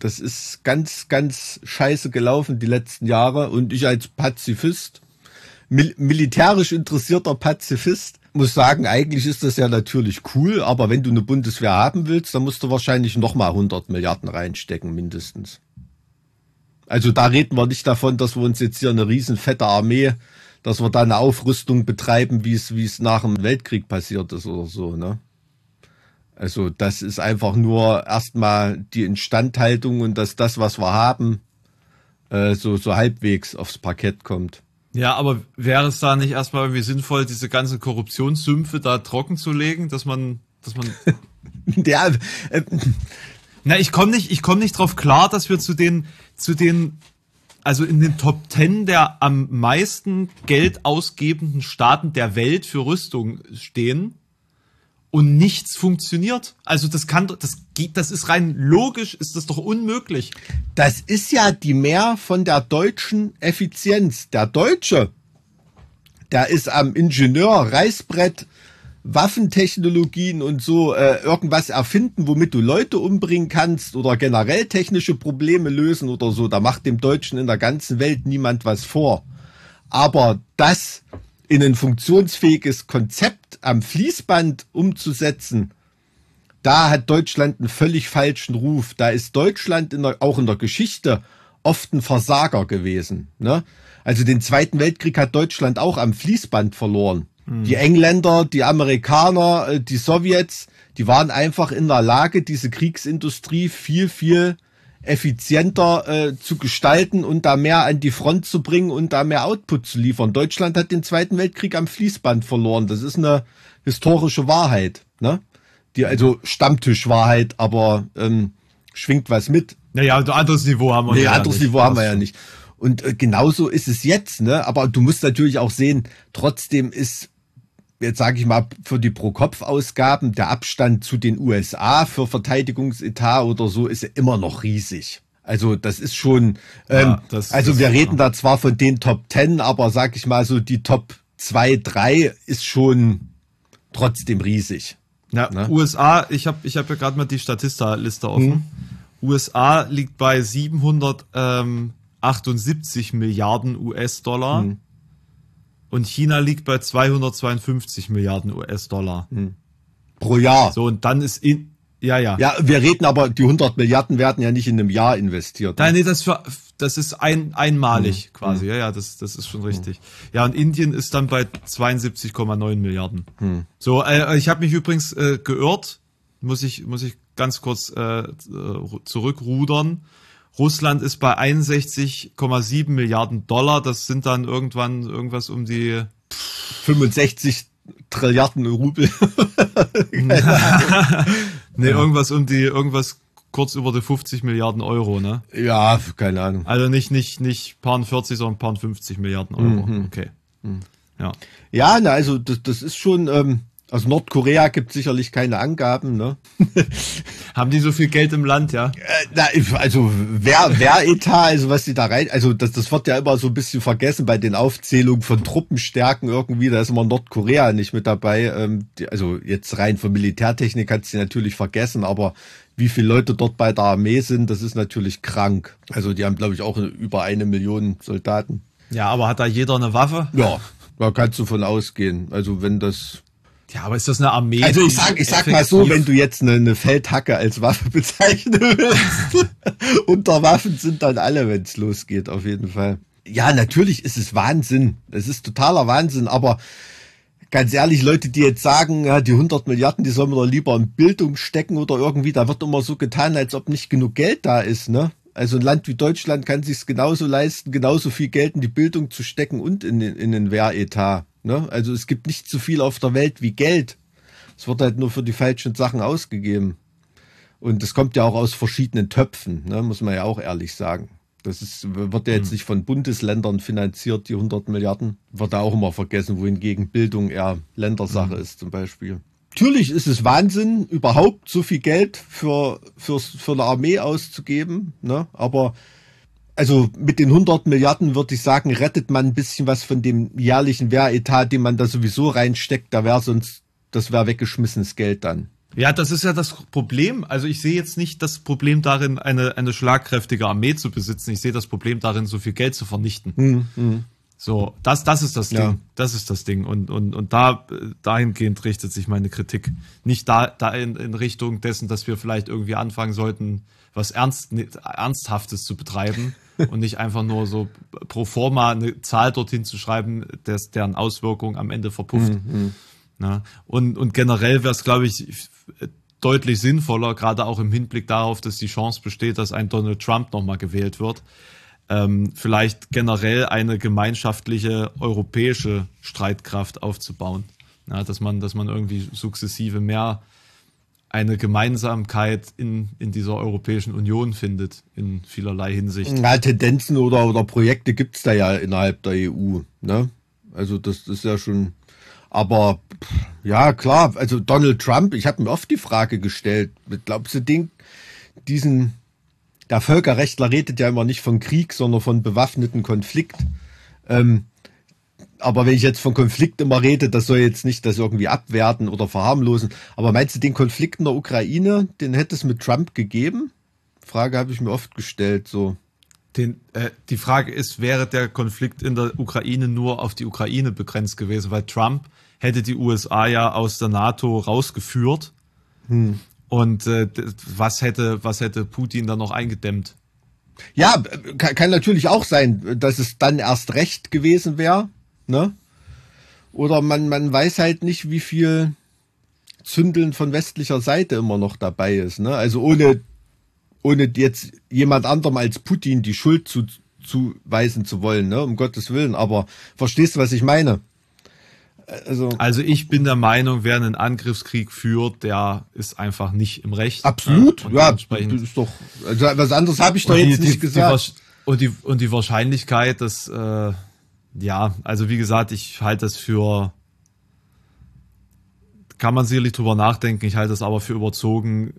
Das ist ganz, ganz scheiße gelaufen die letzten Jahre. Und ich als Pazifist, mil militärisch interessierter Pazifist, muss sagen, eigentlich ist das ja natürlich cool, aber wenn du eine Bundeswehr haben willst, dann musst du wahrscheinlich nochmal 100 Milliarden reinstecken, mindestens. Also da reden wir nicht davon, dass wir uns jetzt hier eine riesen fette Armee, dass wir da eine Aufrüstung betreiben, wie es, wie es nach dem Weltkrieg passiert ist oder so, ne? Also das ist einfach nur erstmal die Instandhaltung und dass das, was wir haben, äh, so, so halbwegs aufs Parkett kommt. Ja, aber wäre es da nicht erstmal irgendwie sinnvoll, diese ganzen Korruptionssümpfe da trocken zu legen, dass man, dass man. ja, äh, Na, ich komme nicht, ich komme nicht drauf klar, dass wir zu den, zu den, also in den Top Ten der am meisten Geld ausgebenden Staaten der Welt für Rüstung stehen und nichts funktioniert. Also das kann, das geht, das ist rein logisch, ist das doch unmöglich. Das ist ja die Mehr von der deutschen Effizienz. Der Deutsche, der ist am Ingenieur, Reißbrett, Waffentechnologien und so äh, irgendwas erfinden, womit du Leute umbringen kannst oder generell technische Probleme lösen oder so. Da macht dem Deutschen in der ganzen Welt niemand was vor. Aber das in ein funktionsfähiges Konzept am Fließband umzusetzen, da hat Deutschland einen völlig falschen Ruf. Da ist Deutschland in der, auch in der Geschichte oft ein Versager gewesen. Ne? Also den Zweiten Weltkrieg hat Deutschland auch am Fließband verloren. Hm. Die Engländer, die Amerikaner, äh, die Sowjets, die waren einfach in der Lage, diese Kriegsindustrie viel, viel effizienter äh, zu gestalten und da mehr an die Front zu bringen und da mehr Output zu liefern. Deutschland hat den Zweiten Weltkrieg am Fließband verloren. Das ist eine historische Wahrheit, ne? Die also Stammtischwahrheit, aber ähm, schwingt was mit. Naja, ein anderes Niveau haben wir nee, ja anderes nicht. Niveau haben wir ja nicht. Und äh, genauso ist es jetzt, ne? Aber du musst natürlich auch sehen, trotzdem ist jetzt sage ich mal, für die Pro-Kopf-Ausgaben, der Abstand zu den USA für Verteidigungsetat oder so ist immer noch riesig. Also das ist schon, ähm, ja, das, also das wir reden da zwar von den Top Ten, aber sag ich mal so, die Top 2, 3 ist schon trotzdem riesig. Ja, ne? USA, ich habe ich hab ja gerade mal die Statista-Liste offen. Hm. USA liegt bei 778 Milliarden US-Dollar. Hm. Und China liegt bei 252 Milliarden US-Dollar. Hm. Pro Jahr. So, und dann ist in, ja, ja. Ja, wir reden aber, die 100 Milliarden werden ja nicht in einem Jahr investiert. Ne? Nein, nee, das, für, das ist ein, einmalig hm. quasi. Hm. Ja, ja, das, das ist schon richtig. Hm. Ja, und Indien ist dann bei 72,9 Milliarden. Hm. So, äh, ich habe mich übrigens äh, geirrt. Muss ich, muss ich ganz kurz äh, äh zurückrudern. Russland ist bei 61,7 Milliarden Dollar. Das sind dann irgendwann irgendwas um die 65 Trilliarden Rubel. nee, irgendwas um die, irgendwas kurz über die 50 Milliarden Euro, ne? Ja, keine Ahnung. Also nicht, nicht, nicht paar 40, sondern paar 50 Milliarden Euro. Mhm. Okay. Mhm. Ja. Ja, na, also das, das ist schon, ähm, also Nordkorea gibt sicherlich keine Angaben, ne? Haben die so viel Geld im Land, ja? Äh, also wer, wer Etat, also was die da rein, also das, das wird ja immer so ein bisschen vergessen bei den Aufzählungen von Truppenstärken irgendwie, da ist immer Nordkorea nicht mit dabei. Ähm, also jetzt rein von Militärtechnik hat sie natürlich vergessen, aber wie viele Leute dort bei der Armee sind, das ist natürlich krank. Also die haben, glaube ich, auch über eine Million Soldaten. Ja, aber hat da jeder eine Waffe? Ja, da kannst du von ausgehen. Also wenn das ja, aber ist das eine Armee? Also ich sag, ich sag mal so, wenn du jetzt eine, eine Feldhacke als Waffe bezeichnen willst, unter Waffen sind dann alle, wenn es losgeht, auf jeden Fall. Ja, natürlich ist es Wahnsinn. Es ist totaler Wahnsinn, aber ganz ehrlich, Leute, die jetzt sagen, ja, die 100 Milliarden, die sollen wir doch lieber in Bildung stecken oder irgendwie, da wird immer so getan, als ob nicht genug Geld da ist, ne? Also ein Land wie Deutschland kann sich genauso leisten, genauso viel Geld in die Bildung zu stecken und in, in den Wehretat. Ne? Also es gibt nicht so viel auf der Welt wie Geld. Es wird halt nur für die falschen Sachen ausgegeben. Und das kommt ja auch aus verschiedenen Töpfen, ne? muss man ja auch ehrlich sagen. Das ist, wird ja jetzt hm. nicht von Bundesländern finanziert, die 100 Milliarden. Wird da auch immer vergessen, wohingegen Bildung eher Ländersache mhm. ist zum Beispiel. Natürlich ist es Wahnsinn, überhaupt so viel Geld für, für, für eine Armee auszugeben. Ne? Aber also mit den 100 Milliarden würde ich sagen, rettet man ein bisschen was von dem jährlichen Wehretat, den man da sowieso reinsteckt. Da wäre sonst, das wäre weggeschmissenes Geld dann. Ja, das ist ja das Problem. Also ich sehe jetzt nicht das Problem darin, eine, eine schlagkräftige Armee zu besitzen. Ich sehe das Problem darin, so viel Geld zu vernichten. Hm, hm. So, das, das ist das Ding. Ja. Das ist das Ding. Und, und, und da, dahingehend richtet sich meine Kritik. Nicht da, da in, in Richtung dessen, dass wir vielleicht irgendwie anfangen sollten, was Ernst, Ernsthaftes zu betreiben und nicht einfach nur so pro forma eine Zahl dorthin zu schreiben, des, deren Auswirkung am Ende verpufft. Mhm. Na, und, und generell wäre es, glaube ich, deutlich sinnvoller, gerade auch im Hinblick darauf, dass die Chance besteht, dass ein Donald Trump nochmal gewählt wird, ähm, vielleicht generell eine gemeinschaftliche europäische Streitkraft aufzubauen. Ja, dass man, dass man irgendwie sukzessive mehr eine Gemeinsamkeit in, in dieser Europäischen Union findet, in vielerlei Hinsicht. Ja, Tendenzen oder, oder Projekte gibt's da ja innerhalb der EU. Ne? Also das ist ja schon, aber ja klar, also Donald Trump, ich habe mir oft die Frage gestellt, glaubst du den, diesen der Völkerrechtler redet ja immer nicht von Krieg, sondern von bewaffneten Konflikt. Ähm, aber wenn ich jetzt von Konflikt immer rede, das soll jetzt nicht das irgendwie abwerten oder verharmlosen. Aber meinst du den Konflikt in der Ukraine, den hätte es mit Trump gegeben? Frage habe ich mir oft gestellt, so. Den, äh, die Frage ist, wäre der Konflikt in der Ukraine nur auf die Ukraine begrenzt gewesen, weil Trump hätte die USA ja aus der NATO rausgeführt. Hm. Und äh, was hätte, was hätte Putin dann noch eingedämmt? Ja, kann, kann natürlich auch sein, dass es dann erst recht gewesen wäre, ne? Oder man, man weiß halt nicht, wie viel Zündeln von westlicher Seite immer noch dabei ist, ne? Also ohne, ohne jetzt jemand anderem als Putin die Schuld zu, zuweisen zu wollen, ne? Um Gottes Willen. Aber verstehst du, was ich meine? Also, also ich bin der Meinung, wer einen Angriffskrieg führt, der ist einfach nicht im Recht. Absolut, ja, das ist doch. Also was anderes habe ich doch jetzt die, nicht die, gesagt. Die, und die und die Wahrscheinlichkeit, dass äh, ja, also wie gesagt, ich halte das für kann man sicherlich drüber nachdenken. Ich halte das aber für überzogen,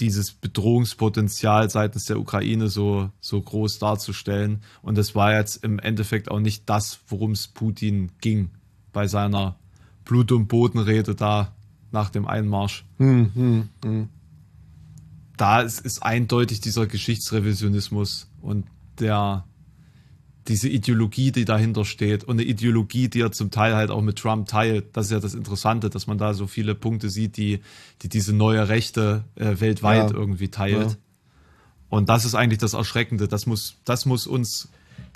dieses Bedrohungspotenzial seitens der Ukraine so, so groß darzustellen. Und das war jetzt im Endeffekt auch nicht das, worum es Putin ging bei seiner Blut- und Bodenrede da nach dem Einmarsch. Hm, hm, hm. Da ist, ist eindeutig dieser Geschichtsrevisionismus und der diese Ideologie, die dahinter steht und eine Ideologie, die er zum Teil halt auch mit Trump teilt. Das ist ja das Interessante, dass man da so viele Punkte sieht, die, die diese neue Rechte äh, weltweit ja. irgendwie teilt. Ja. Und das ist eigentlich das Erschreckende. Das muss, das muss uns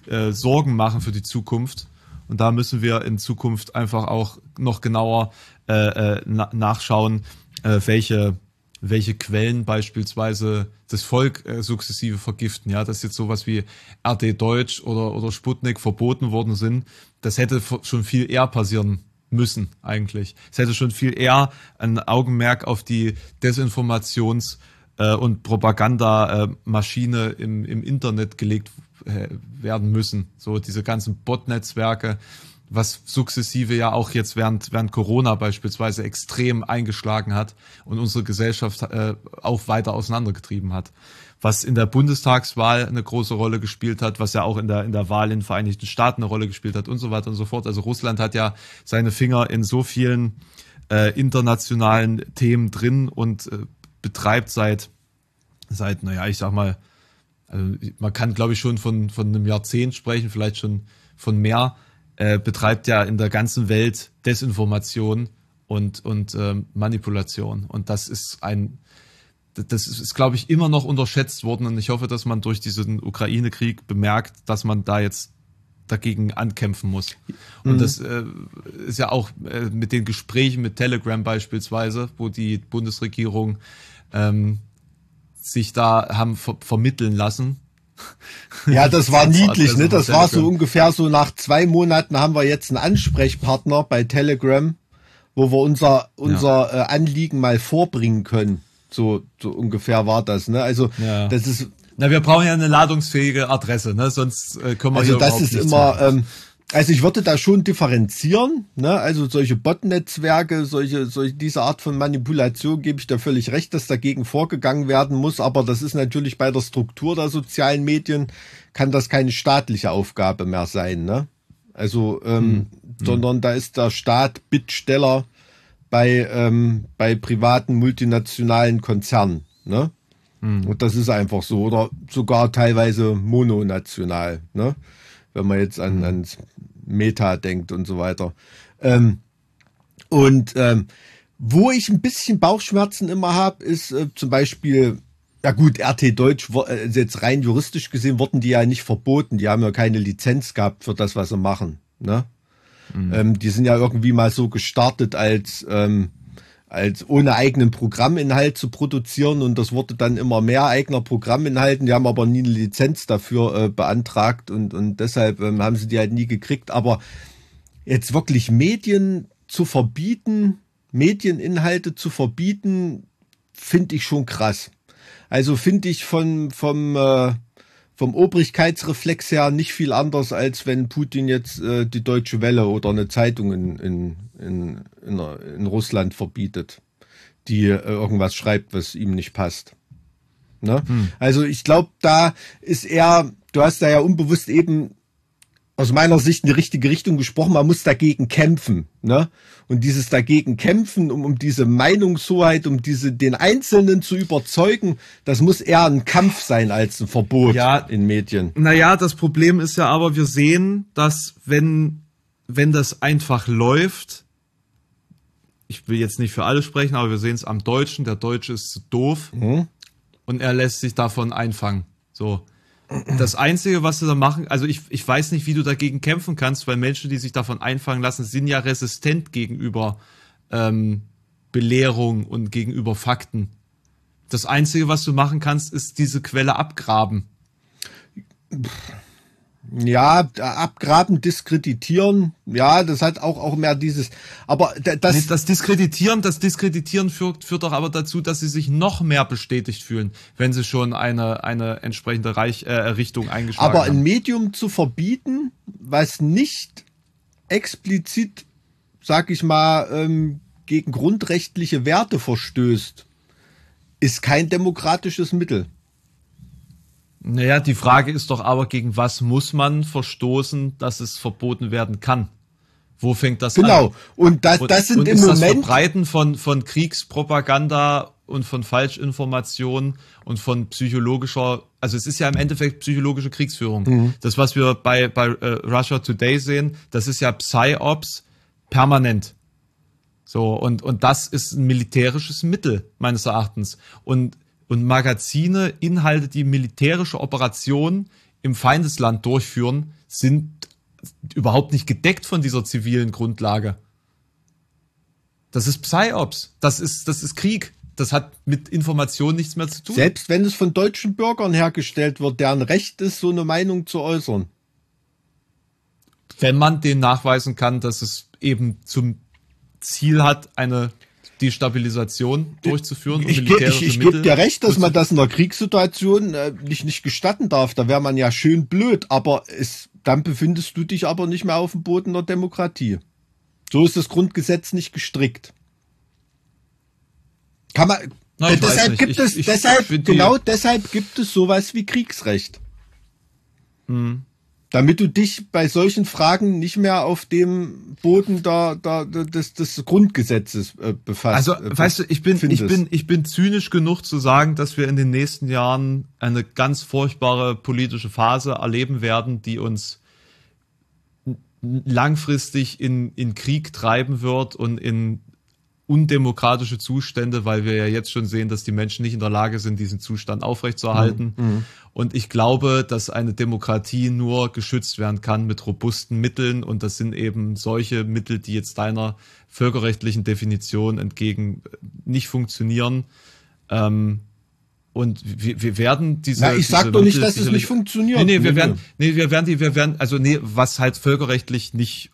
äh, Sorgen machen für die Zukunft, und da müssen wir in Zukunft einfach auch noch genauer äh, äh, na nachschauen, äh, welche, welche Quellen beispielsweise das Volk äh, sukzessive vergiften. Ja, dass jetzt sowas wie RT Deutsch oder, oder Sputnik verboten worden sind. Das hätte schon viel eher passieren müssen eigentlich. Es hätte schon viel eher ein Augenmerk auf die Desinformations- äh, und Propagandamaschine im, im Internet gelegt äh, werden müssen. So diese ganzen Bot-Netzwerke, was sukzessive ja auch jetzt während, während Corona beispielsweise extrem eingeschlagen hat und unsere Gesellschaft äh, auch weiter auseinandergetrieben hat. Was in der Bundestagswahl eine große Rolle gespielt hat, was ja auch in der, in der Wahl in den Vereinigten Staaten eine Rolle gespielt hat und so weiter und so fort. Also Russland hat ja seine Finger in so vielen äh, internationalen Themen drin und äh, betreibt seit, seit, naja, ich sag mal, also man kann, glaube ich, schon von, von einem Jahrzehnt sprechen, vielleicht schon von mehr, äh, betreibt ja in der ganzen Welt Desinformation und, und ähm, Manipulation. Und das ist ein, das ist, glaube ich, immer noch unterschätzt worden. Und ich hoffe, dass man durch diesen Ukraine-Krieg bemerkt, dass man da jetzt dagegen ankämpfen muss. Und mhm. das äh, ist ja auch äh, mit den Gesprächen mit Telegram beispielsweise, wo die Bundesregierung ähm, sich da haben ver vermitteln lassen. Ja, das war niedlich, ne? Das war so ungefähr so nach zwei Monaten haben wir jetzt einen Ansprechpartner bei Telegram, wo wir unser, unser ja. äh, Anliegen mal vorbringen können. So, so ungefähr war das, ne? Also, ja. das ist, Na, wir brauchen ja eine ladungsfähige Adresse, ne? Sonst äh, können wir Also hier das ist immer, ähm, also ich würde da schon differenzieren, ne? Also solche Bot-Netzwerke, solche, solche, diese Art von Manipulation gebe ich da völlig recht, dass dagegen vorgegangen werden muss, aber das ist natürlich bei der Struktur der sozialen Medien, kann das keine staatliche Aufgabe mehr sein, ne? Also, ähm, sondern da ist der Staat Bittsteller bei, ähm, bei privaten multinationalen Konzernen, ne? Und das ist einfach so. Oder sogar teilweise mononational, ne? Wenn man jetzt an, ans Meta denkt und so weiter. Ähm, und ähm, wo ich ein bisschen Bauchschmerzen immer habe, ist äh, zum Beispiel, ja gut, RT Deutsch, äh, jetzt rein juristisch gesehen, wurden die ja nicht verboten. Die haben ja keine Lizenz gehabt für das, was sie machen. Ne? Ähm, die sind ja irgendwie mal so gestartet als, ähm, als ohne eigenen Programminhalt zu produzieren und das wurde dann immer mehr eigener Programminhalten. Die haben aber nie eine Lizenz dafür äh, beantragt und, und deshalb ähm, haben sie die halt nie gekriegt. Aber jetzt wirklich Medien zu verbieten, Medieninhalte zu verbieten, finde ich schon krass. Also finde ich von, vom, äh, vom Obrigkeitsreflex her nicht viel anders, als wenn Putin jetzt äh, die Deutsche Welle oder eine Zeitung in, in, in, in, in Russland verbietet, die äh, irgendwas schreibt, was ihm nicht passt. Ne? Also ich glaube, da ist er, du hast da ja unbewusst eben aus meiner Sicht in die richtige Richtung gesprochen, man muss dagegen kämpfen. Ne? Und dieses dagegen kämpfen, um, um diese Meinungshoheit, um diese, den Einzelnen zu überzeugen, das muss eher ein Kampf sein als ein Verbot Ja. in Medien. Naja, das Problem ist ja aber, wir sehen, dass wenn, wenn das einfach läuft, ich will jetzt nicht für alle sprechen, aber wir sehen es am Deutschen, der Deutsche ist zu doof und er lässt sich davon einfangen. So. Das Einzige, was sie da machen, also ich, ich weiß nicht, wie du dagegen kämpfen kannst, weil Menschen, die sich davon einfangen lassen, sind ja resistent gegenüber ähm, Belehrung und gegenüber Fakten. Das Einzige, was du machen kannst, ist diese Quelle abgraben. Ja, abgraben, diskreditieren, ja, das hat auch, auch mehr dieses, aber da- das, Nee, das Diskreditieren, das Diskreditieren führt, führt doch aber dazu, dass sie sich noch mehr bestätigt fühlen, wenn sie schon eine, eine entsprechende Reich, äh, Richtung eingeschlagen Aber ein haben. Medium zu verbieten, was nicht explizit, sag ich mal, ähm, gegen grundrechtliche Werte verstößt, ist kein demokratisches Mittel. Naja, die Frage ist doch aber, gegen was muss man verstoßen, dass es verboten werden kann? Wo fängt das an? Genau. Und das, das sind und im ist das Moment. Verbreiten von, von Kriegspropaganda und von Falschinformationen und von psychologischer, also es ist ja im Endeffekt psychologische Kriegsführung. Mhm. Das, was wir bei, bei äh, Russia Today sehen, das ist ja Psyops permanent. So, und, und das ist ein militärisches Mittel, meines Erachtens. Und, und Magazine, Inhalte, die militärische Operationen im Feindesland durchführen, sind überhaupt nicht gedeckt von dieser zivilen Grundlage. Das ist Psyops. Das ist, das ist Krieg. Das hat mit Information nichts mehr zu tun. Selbst wenn es von deutschen Bürgern hergestellt wird, deren Recht ist, so eine Meinung zu äußern. wenn man den nachweisen kann, dass es eben zum Ziel hat, eine Destabilisation durchzuführen. und Ich, ich, ich Mittel gebe dir recht, dass man das in der Kriegssituation äh, nicht, nicht gestatten darf. Da wäre man ja schön blöd, aber es, dann befindest du dich aber nicht mehr auf dem Boden der Demokratie. So ist das Grundgesetz nicht gestrickt. Kann man. Ich weiß deshalb gibt Ich- es, ich deshalb, die- genau deshalb gibt es sowas wie Kriegsrecht. Hm. Damit du dich bei solchen Fragen nicht mehr auf dem Boden der, der, des, des Grundgesetzes äh, befasst. Also, äh, weißt du, ich bin, ich bin, ich bin zynisch genug zu sagen, dass wir in den nächsten Jahren eine ganz furchtbare politische Phase erleben werden, die uns langfristig in, in Krieg treiben wird und in undemokratische Zustände, weil wir ja jetzt schon sehen, dass die Menschen nicht in der Lage sind, diesen Zustand aufrechtzuerhalten. Und ich glaube, dass eine Demokratie nur geschützt werden kann mit robusten Mitteln. Und das sind eben solche Mittel, die jetzt deiner völkerrechtlichen Definition entgegen äh, nicht funktionieren. Ähm, und wir, wir werden diese. Na, ich sag diese doch nicht, Mittel dass es nicht funktioniert. Nee, nee, wir werden, nee, wir werden die, wir werden, also nee, was halt völkerrechtlich nicht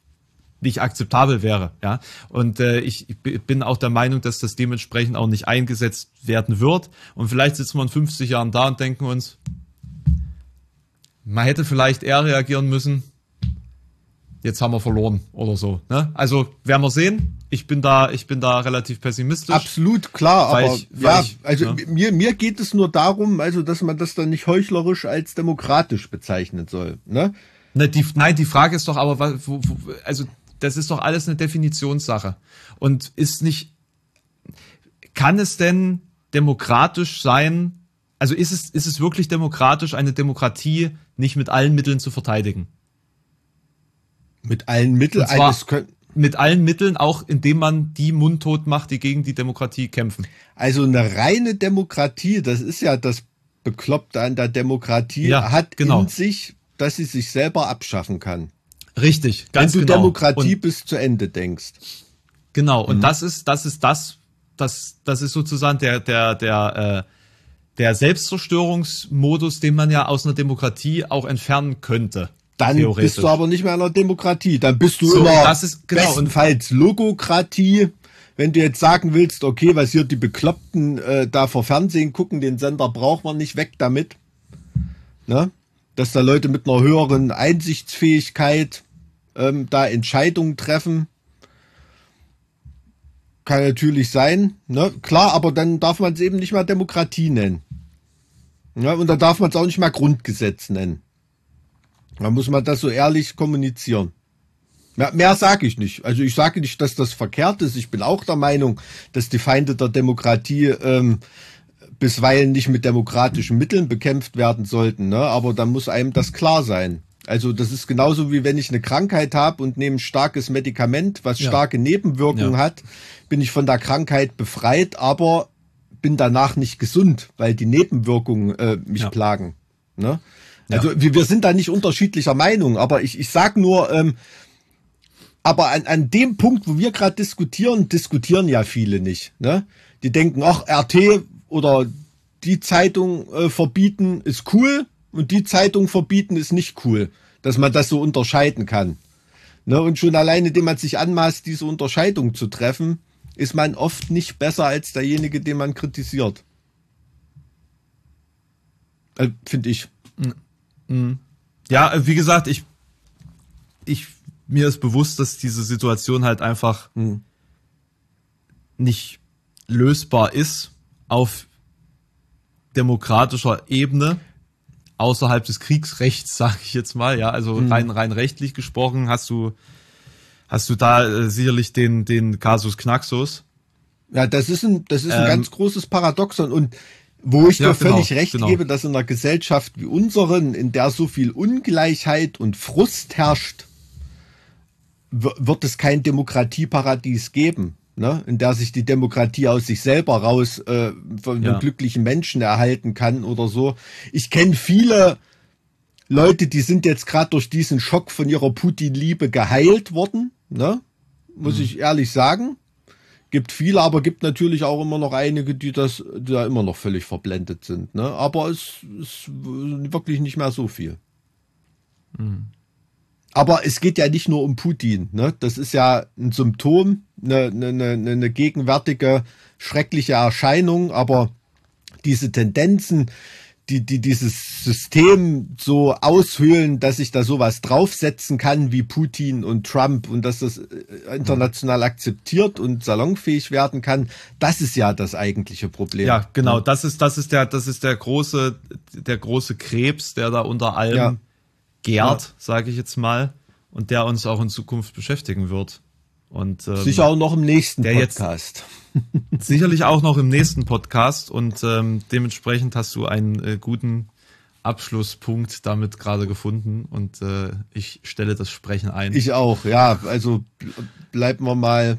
nicht akzeptabel wäre, ja. Und äh, ich, ich bin auch der Meinung, dass das dementsprechend auch nicht eingesetzt werden wird. Und vielleicht sitzen wir in 50 Jahren da und denken uns, man hätte vielleicht eher reagieren müssen. Jetzt haben wir verloren oder so. Ne? Also werden wir sehen. Ich bin da, ich bin da relativ pessimistisch. Absolut klar, aber ich, ja, ich, also ne? mir, mir geht es nur darum, also dass man das dann nicht heuchlerisch als demokratisch bezeichnen soll. Ne? Ne, die, nein, die Frage ist doch aber, wo, wo, also das ist doch alles eine Definitionssache. Und ist nicht, kann es denn demokratisch sein, also ist es, ist es wirklich demokratisch, eine Demokratie nicht mit allen Mitteln zu verteidigen? Mit allen Mitteln eines können. mit allen Mitteln, auch indem man die mundtot macht, die gegen die Demokratie kämpfen. Also eine reine Demokratie, das ist ja das Bekloppte an der Demokratie, Ja, hat genau. in sich, dass sie sich selber abschaffen kann. Richtig, ganz Wenn du genau. Demokratie Und, bis zu Ende denkst. genau, Mhm. und das ist, das ist das, das, das ist sozusagen der, der, der, äh, der Selbstzerstörungsmodus, den man ja aus einer Demokratie auch entfernen könnte. Dann bist du aber nicht mehr in einer Demokratie. Dann bist du So, immer das ist- genau, und- bestenfalls Logokratie. Wenn du jetzt sagen willst, okay, was hier die Bekloppten äh, da vor Fernsehen gucken, den Sender braucht man nicht weg damit. Ne? Dass da Leute mit einer höheren Einsichtsfähigkeit ähm, da Entscheidungen treffen. Kann natürlich sein, ne? Klar, aber dann darf man es eben nicht mehr Demokratie nennen. Ja, und dann darf man es auch nicht mehr Grundgesetz nennen. Da muss man das so ehrlich kommunizieren. Mehr, mehr sage ich nicht. Also ich sage nicht, dass das verkehrt ist. Ich bin auch der Meinung, dass die Feinde der Demokratie ähm, bisweilen nicht mit demokratischen Mitteln bekämpft werden sollten. Ne? Aber dann muss einem das klar sein. Also das ist genauso wie wenn ich eine Krankheit habe und nehme ein starkes Medikament, was Ja. starke Nebenwirkungen Ja. hat, bin ich von der Krankheit befreit, aber bin danach nicht gesund, weil die Nebenwirkungen äh, mich Ja. plagen. Ne? Also wir, wir sind da nicht unterschiedlicher Meinung, aber ich, ich sag nur, ähm, aber an, an dem Punkt, wo wir gerade diskutieren, diskutieren ja viele nicht. Ne? Die denken, ach, RT oder die Zeitung äh, verbieten ist cool und die Zeitung verbieten ist nicht cool, dass man das so unterscheiden kann. Ne? Und schon alleine, indem man sich anmaßt, diese Unterscheidung zu treffen, ist man oft nicht besser als derjenige, den man kritisiert. Äh, Finde ich. Ja, äh, wie gesagt, ich, ich, mir ist bewusst, dass diese Situation halt einfach Hm. nicht lösbar ist auf demokratischer Ebene außerhalb des Kriegsrechts, sage ich jetzt mal. Ja, also rein rein rechtlich gesprochen hast du hast du da äh, sicherlich den den Kasus Knaxus. Ja, das ist ein, das ist ein Ähm, ganz großes Paradoxon und wo ich Ja, dir völlig genau, recht genau. gebe, dass in einer Gesellschaft wie unseren, in der so viel Ungleichheit und Frust herrscht, wird es kein Demokratieparadies geben, ne? in der sich die Demokratie aus sich selber raus äh, von Ja. glücklichen Menschen erhalten kann oder so. Ich kenne viele Leute, die sind jetzt gerade durch diesen Schock von ihrer Putin-Liebe geheilt worden, ne? muss Mhm. ich ehrlich sagen. Gibt viele, aber gibt natürlich auch immer noch einige, die das, die da immer noch völlig verblendet sind. Ne? Aber es ist wirklich nicht mehr so viel. Aber es geht ja nicht nur um Putin. Ne? Das ist ja ein Symptom, eine, eine, eine, gegenwärtige schreckliche Erscheinung. Aber diese Tendenzen, die, die dieses System so aushöhlen, dass ich da sowas draufsetzen kann wie Putin und Trump und dass das äh, international akzeptiert und salonfähig werden kann, das ist ja das eigentliche Problem. Ja, genau. Das ist, das ist der, das ist der große, der große Krebs, der da unter allem Ja. gärt, Ja. sage ich jetzt mal, und der uns auch in Zukunft beschäftigen wird. Und ähm, Sicher auch noch im nächsten der jetzt- Podcast. sicherlich auch noch im nächsten Podcast. Und ähm, dementsprechend hast du einen äh, guten Abschlusspunkt damit gerade gefunden. Und äh, ich stelle das Sprechen ein. Ich auch, ja. Also bl- bleiben wir mal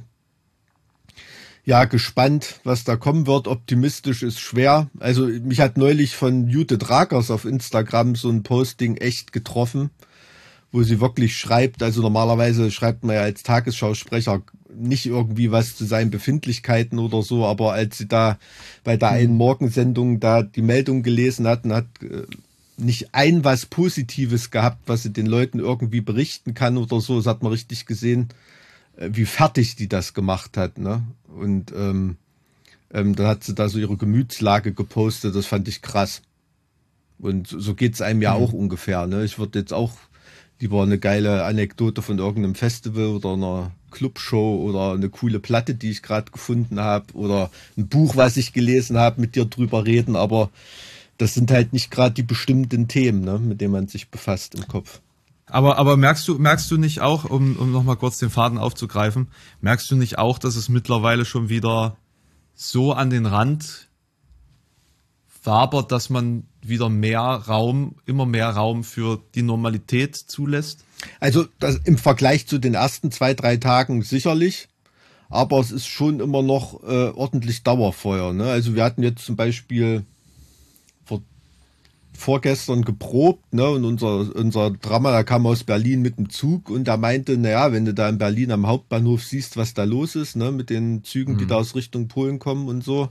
ja gespannt, was da kommen wird. Optimistisch ist schwer. Also mich hat neulich von Jute Dragers auf Instagram so ein Posting echt getroffen, wo sie wirklich schreibt. Also normalerweise schreibt man ja als Tagesschausprecher nicht irgendwie was zu seinen Befindlichkeiten oder so, aber als sie da bei der einen Morgensendung da die Meldung gelesen hatten, hat äh, nicht ein was Positives gehabt, was sie den Leuten irgendwie berichten kann oder so. Das hat man richtig gesehen, äh, wie fertig die das gemacht hat. Ne? Und ähm, ähm, dann hat sie da so ihre Gemütslage gepostet. Das fand ich krass. Und so geht's einem ja mhm. auch ungefähr. Ne? Ich würde jetzt auch lieber eine geile Anekdote von irgendeinem Festival oder einer Clubshow oder eine coole Platte, die ich gerade gefunden habe oder ein Buch, was ich gelesen habe, mit dir drüber reden, aber das sind halt nicht gerade die bestimmten Themen, ne, mit denen man sich befasst im Kopf. Aber, aber merkst du, merkst du nicht auch, um, um nochmal kurz den Faden aufzugreifen, merkst du nicht auch, dass es mittlerweile schon wieder so an den Rand wabert, dass man wieder mehr Raum, immer mehr Raum für die Normalität zulässt? Also das, im Vergleich zu den ersten zwei, drei Tagen sicherlich. Aber es ist schon immer noch äh, ordentlich Dauerfeuer. Ne? Also wir hatten jetzt zum Beispiel vor, vorgestern geprobt ne? und unser, unser Drama, da kam aus Berlin mit dem Zug und da meinte, naja, wenn du da in Berlin am Hauptbahnhof siehst, was da los ist, ne? mit den Zügen, mhm. die da aus Richtung Polen kommen und so,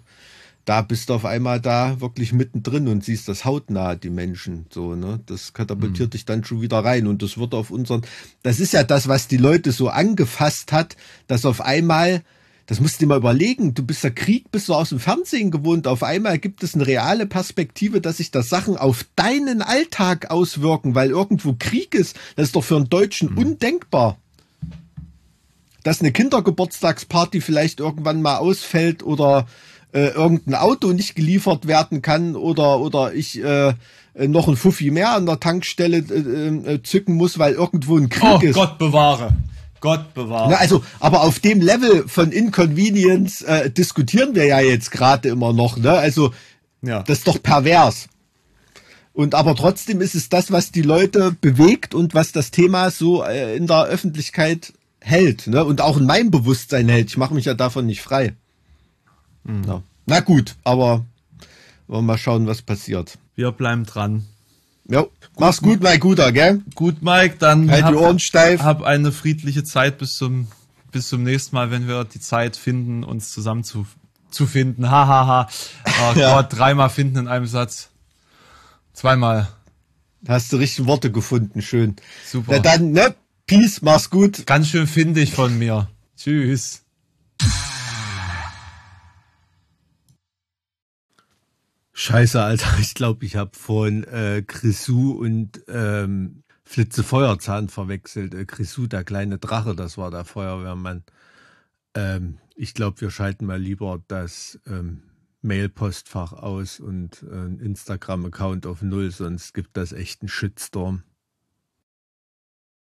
da bist du auf einmal da wirklich mittendrin und siehst das hautnah, die Menschen. So, ne? Das katapultiert mhm. dich dann schon wieder rein. Und das wird auf unseren, das ist ja das, was die Leute so angefasst hat, dass auf einmal, das musst du dir mal überlegen, du bist der Krieg, bist du aus dem Fernsehen gewohnt, auf einmal gibt es eine reale Perspektive, dass sich das Sachen auf deinen Alltag auswirken, weil irgendwo Krieg ist. Das ist doch für einen Deutschen mhm. undenkbar dass eine Kindergeburtstagsparty vielleicht irgendwann mal ausfällt oder äh, irgendein Auto nicht geliefert werden kann oder, oder ich äh, noch ein Fuffi mehr an der Tankstelle äh, äh, zücken muss, weil irgendwo ein Krieg oh, ist. Gott bewahre. Gott bewahre. Ja, also, aber auf dem Level von Inconvenience äh, diskutieren wir ja jetzt gerade immer noch. Ne? Also, ja. das ist doch pervers. Und aber trotzdem ist es das, was die Leute bewegt und was das Thema so äh, in der Öffentlichkeit hält. Ne? Und auch in meinem Bewusstsein hält. Ich mache mich ja davon nicht frei. Mhm. Ja. Na gut, aber wollen wir mal schauen, was passiert. Wir bleiben dran. Gut, mach's gut, mein Guter, gell? Gut, Mike, dann halt hab, die Ohren steif. Hab eine friedliche Zeit bis zum, bis zum nächsten Mal, wenn wir die Zeit finden, uns zusammen zu, zu finden. Hahaha. Ha, ha. Oh ja. Gott, dreimal finden in einem Satz. Zweimal. Hast du richtige Worte gefunden, schön. Super. Na dann, ne? Peace, mach's gut. Ganz schön findig von mir. Tschüss. Scheiße, Alter. Ich glaube, ich habe vorhin äh, Grisou und ähm, Flitze Feuerzahn verwechselt. Äh, Grisou, der kleine Drache, das war der Feuerwehrmann. Ähm, ich glaube, wir schalten mal lieber das ähm, Mailpostfach aus und äh, Instagram-Account auf Null, sonst gibt das echt einen Shitstorm.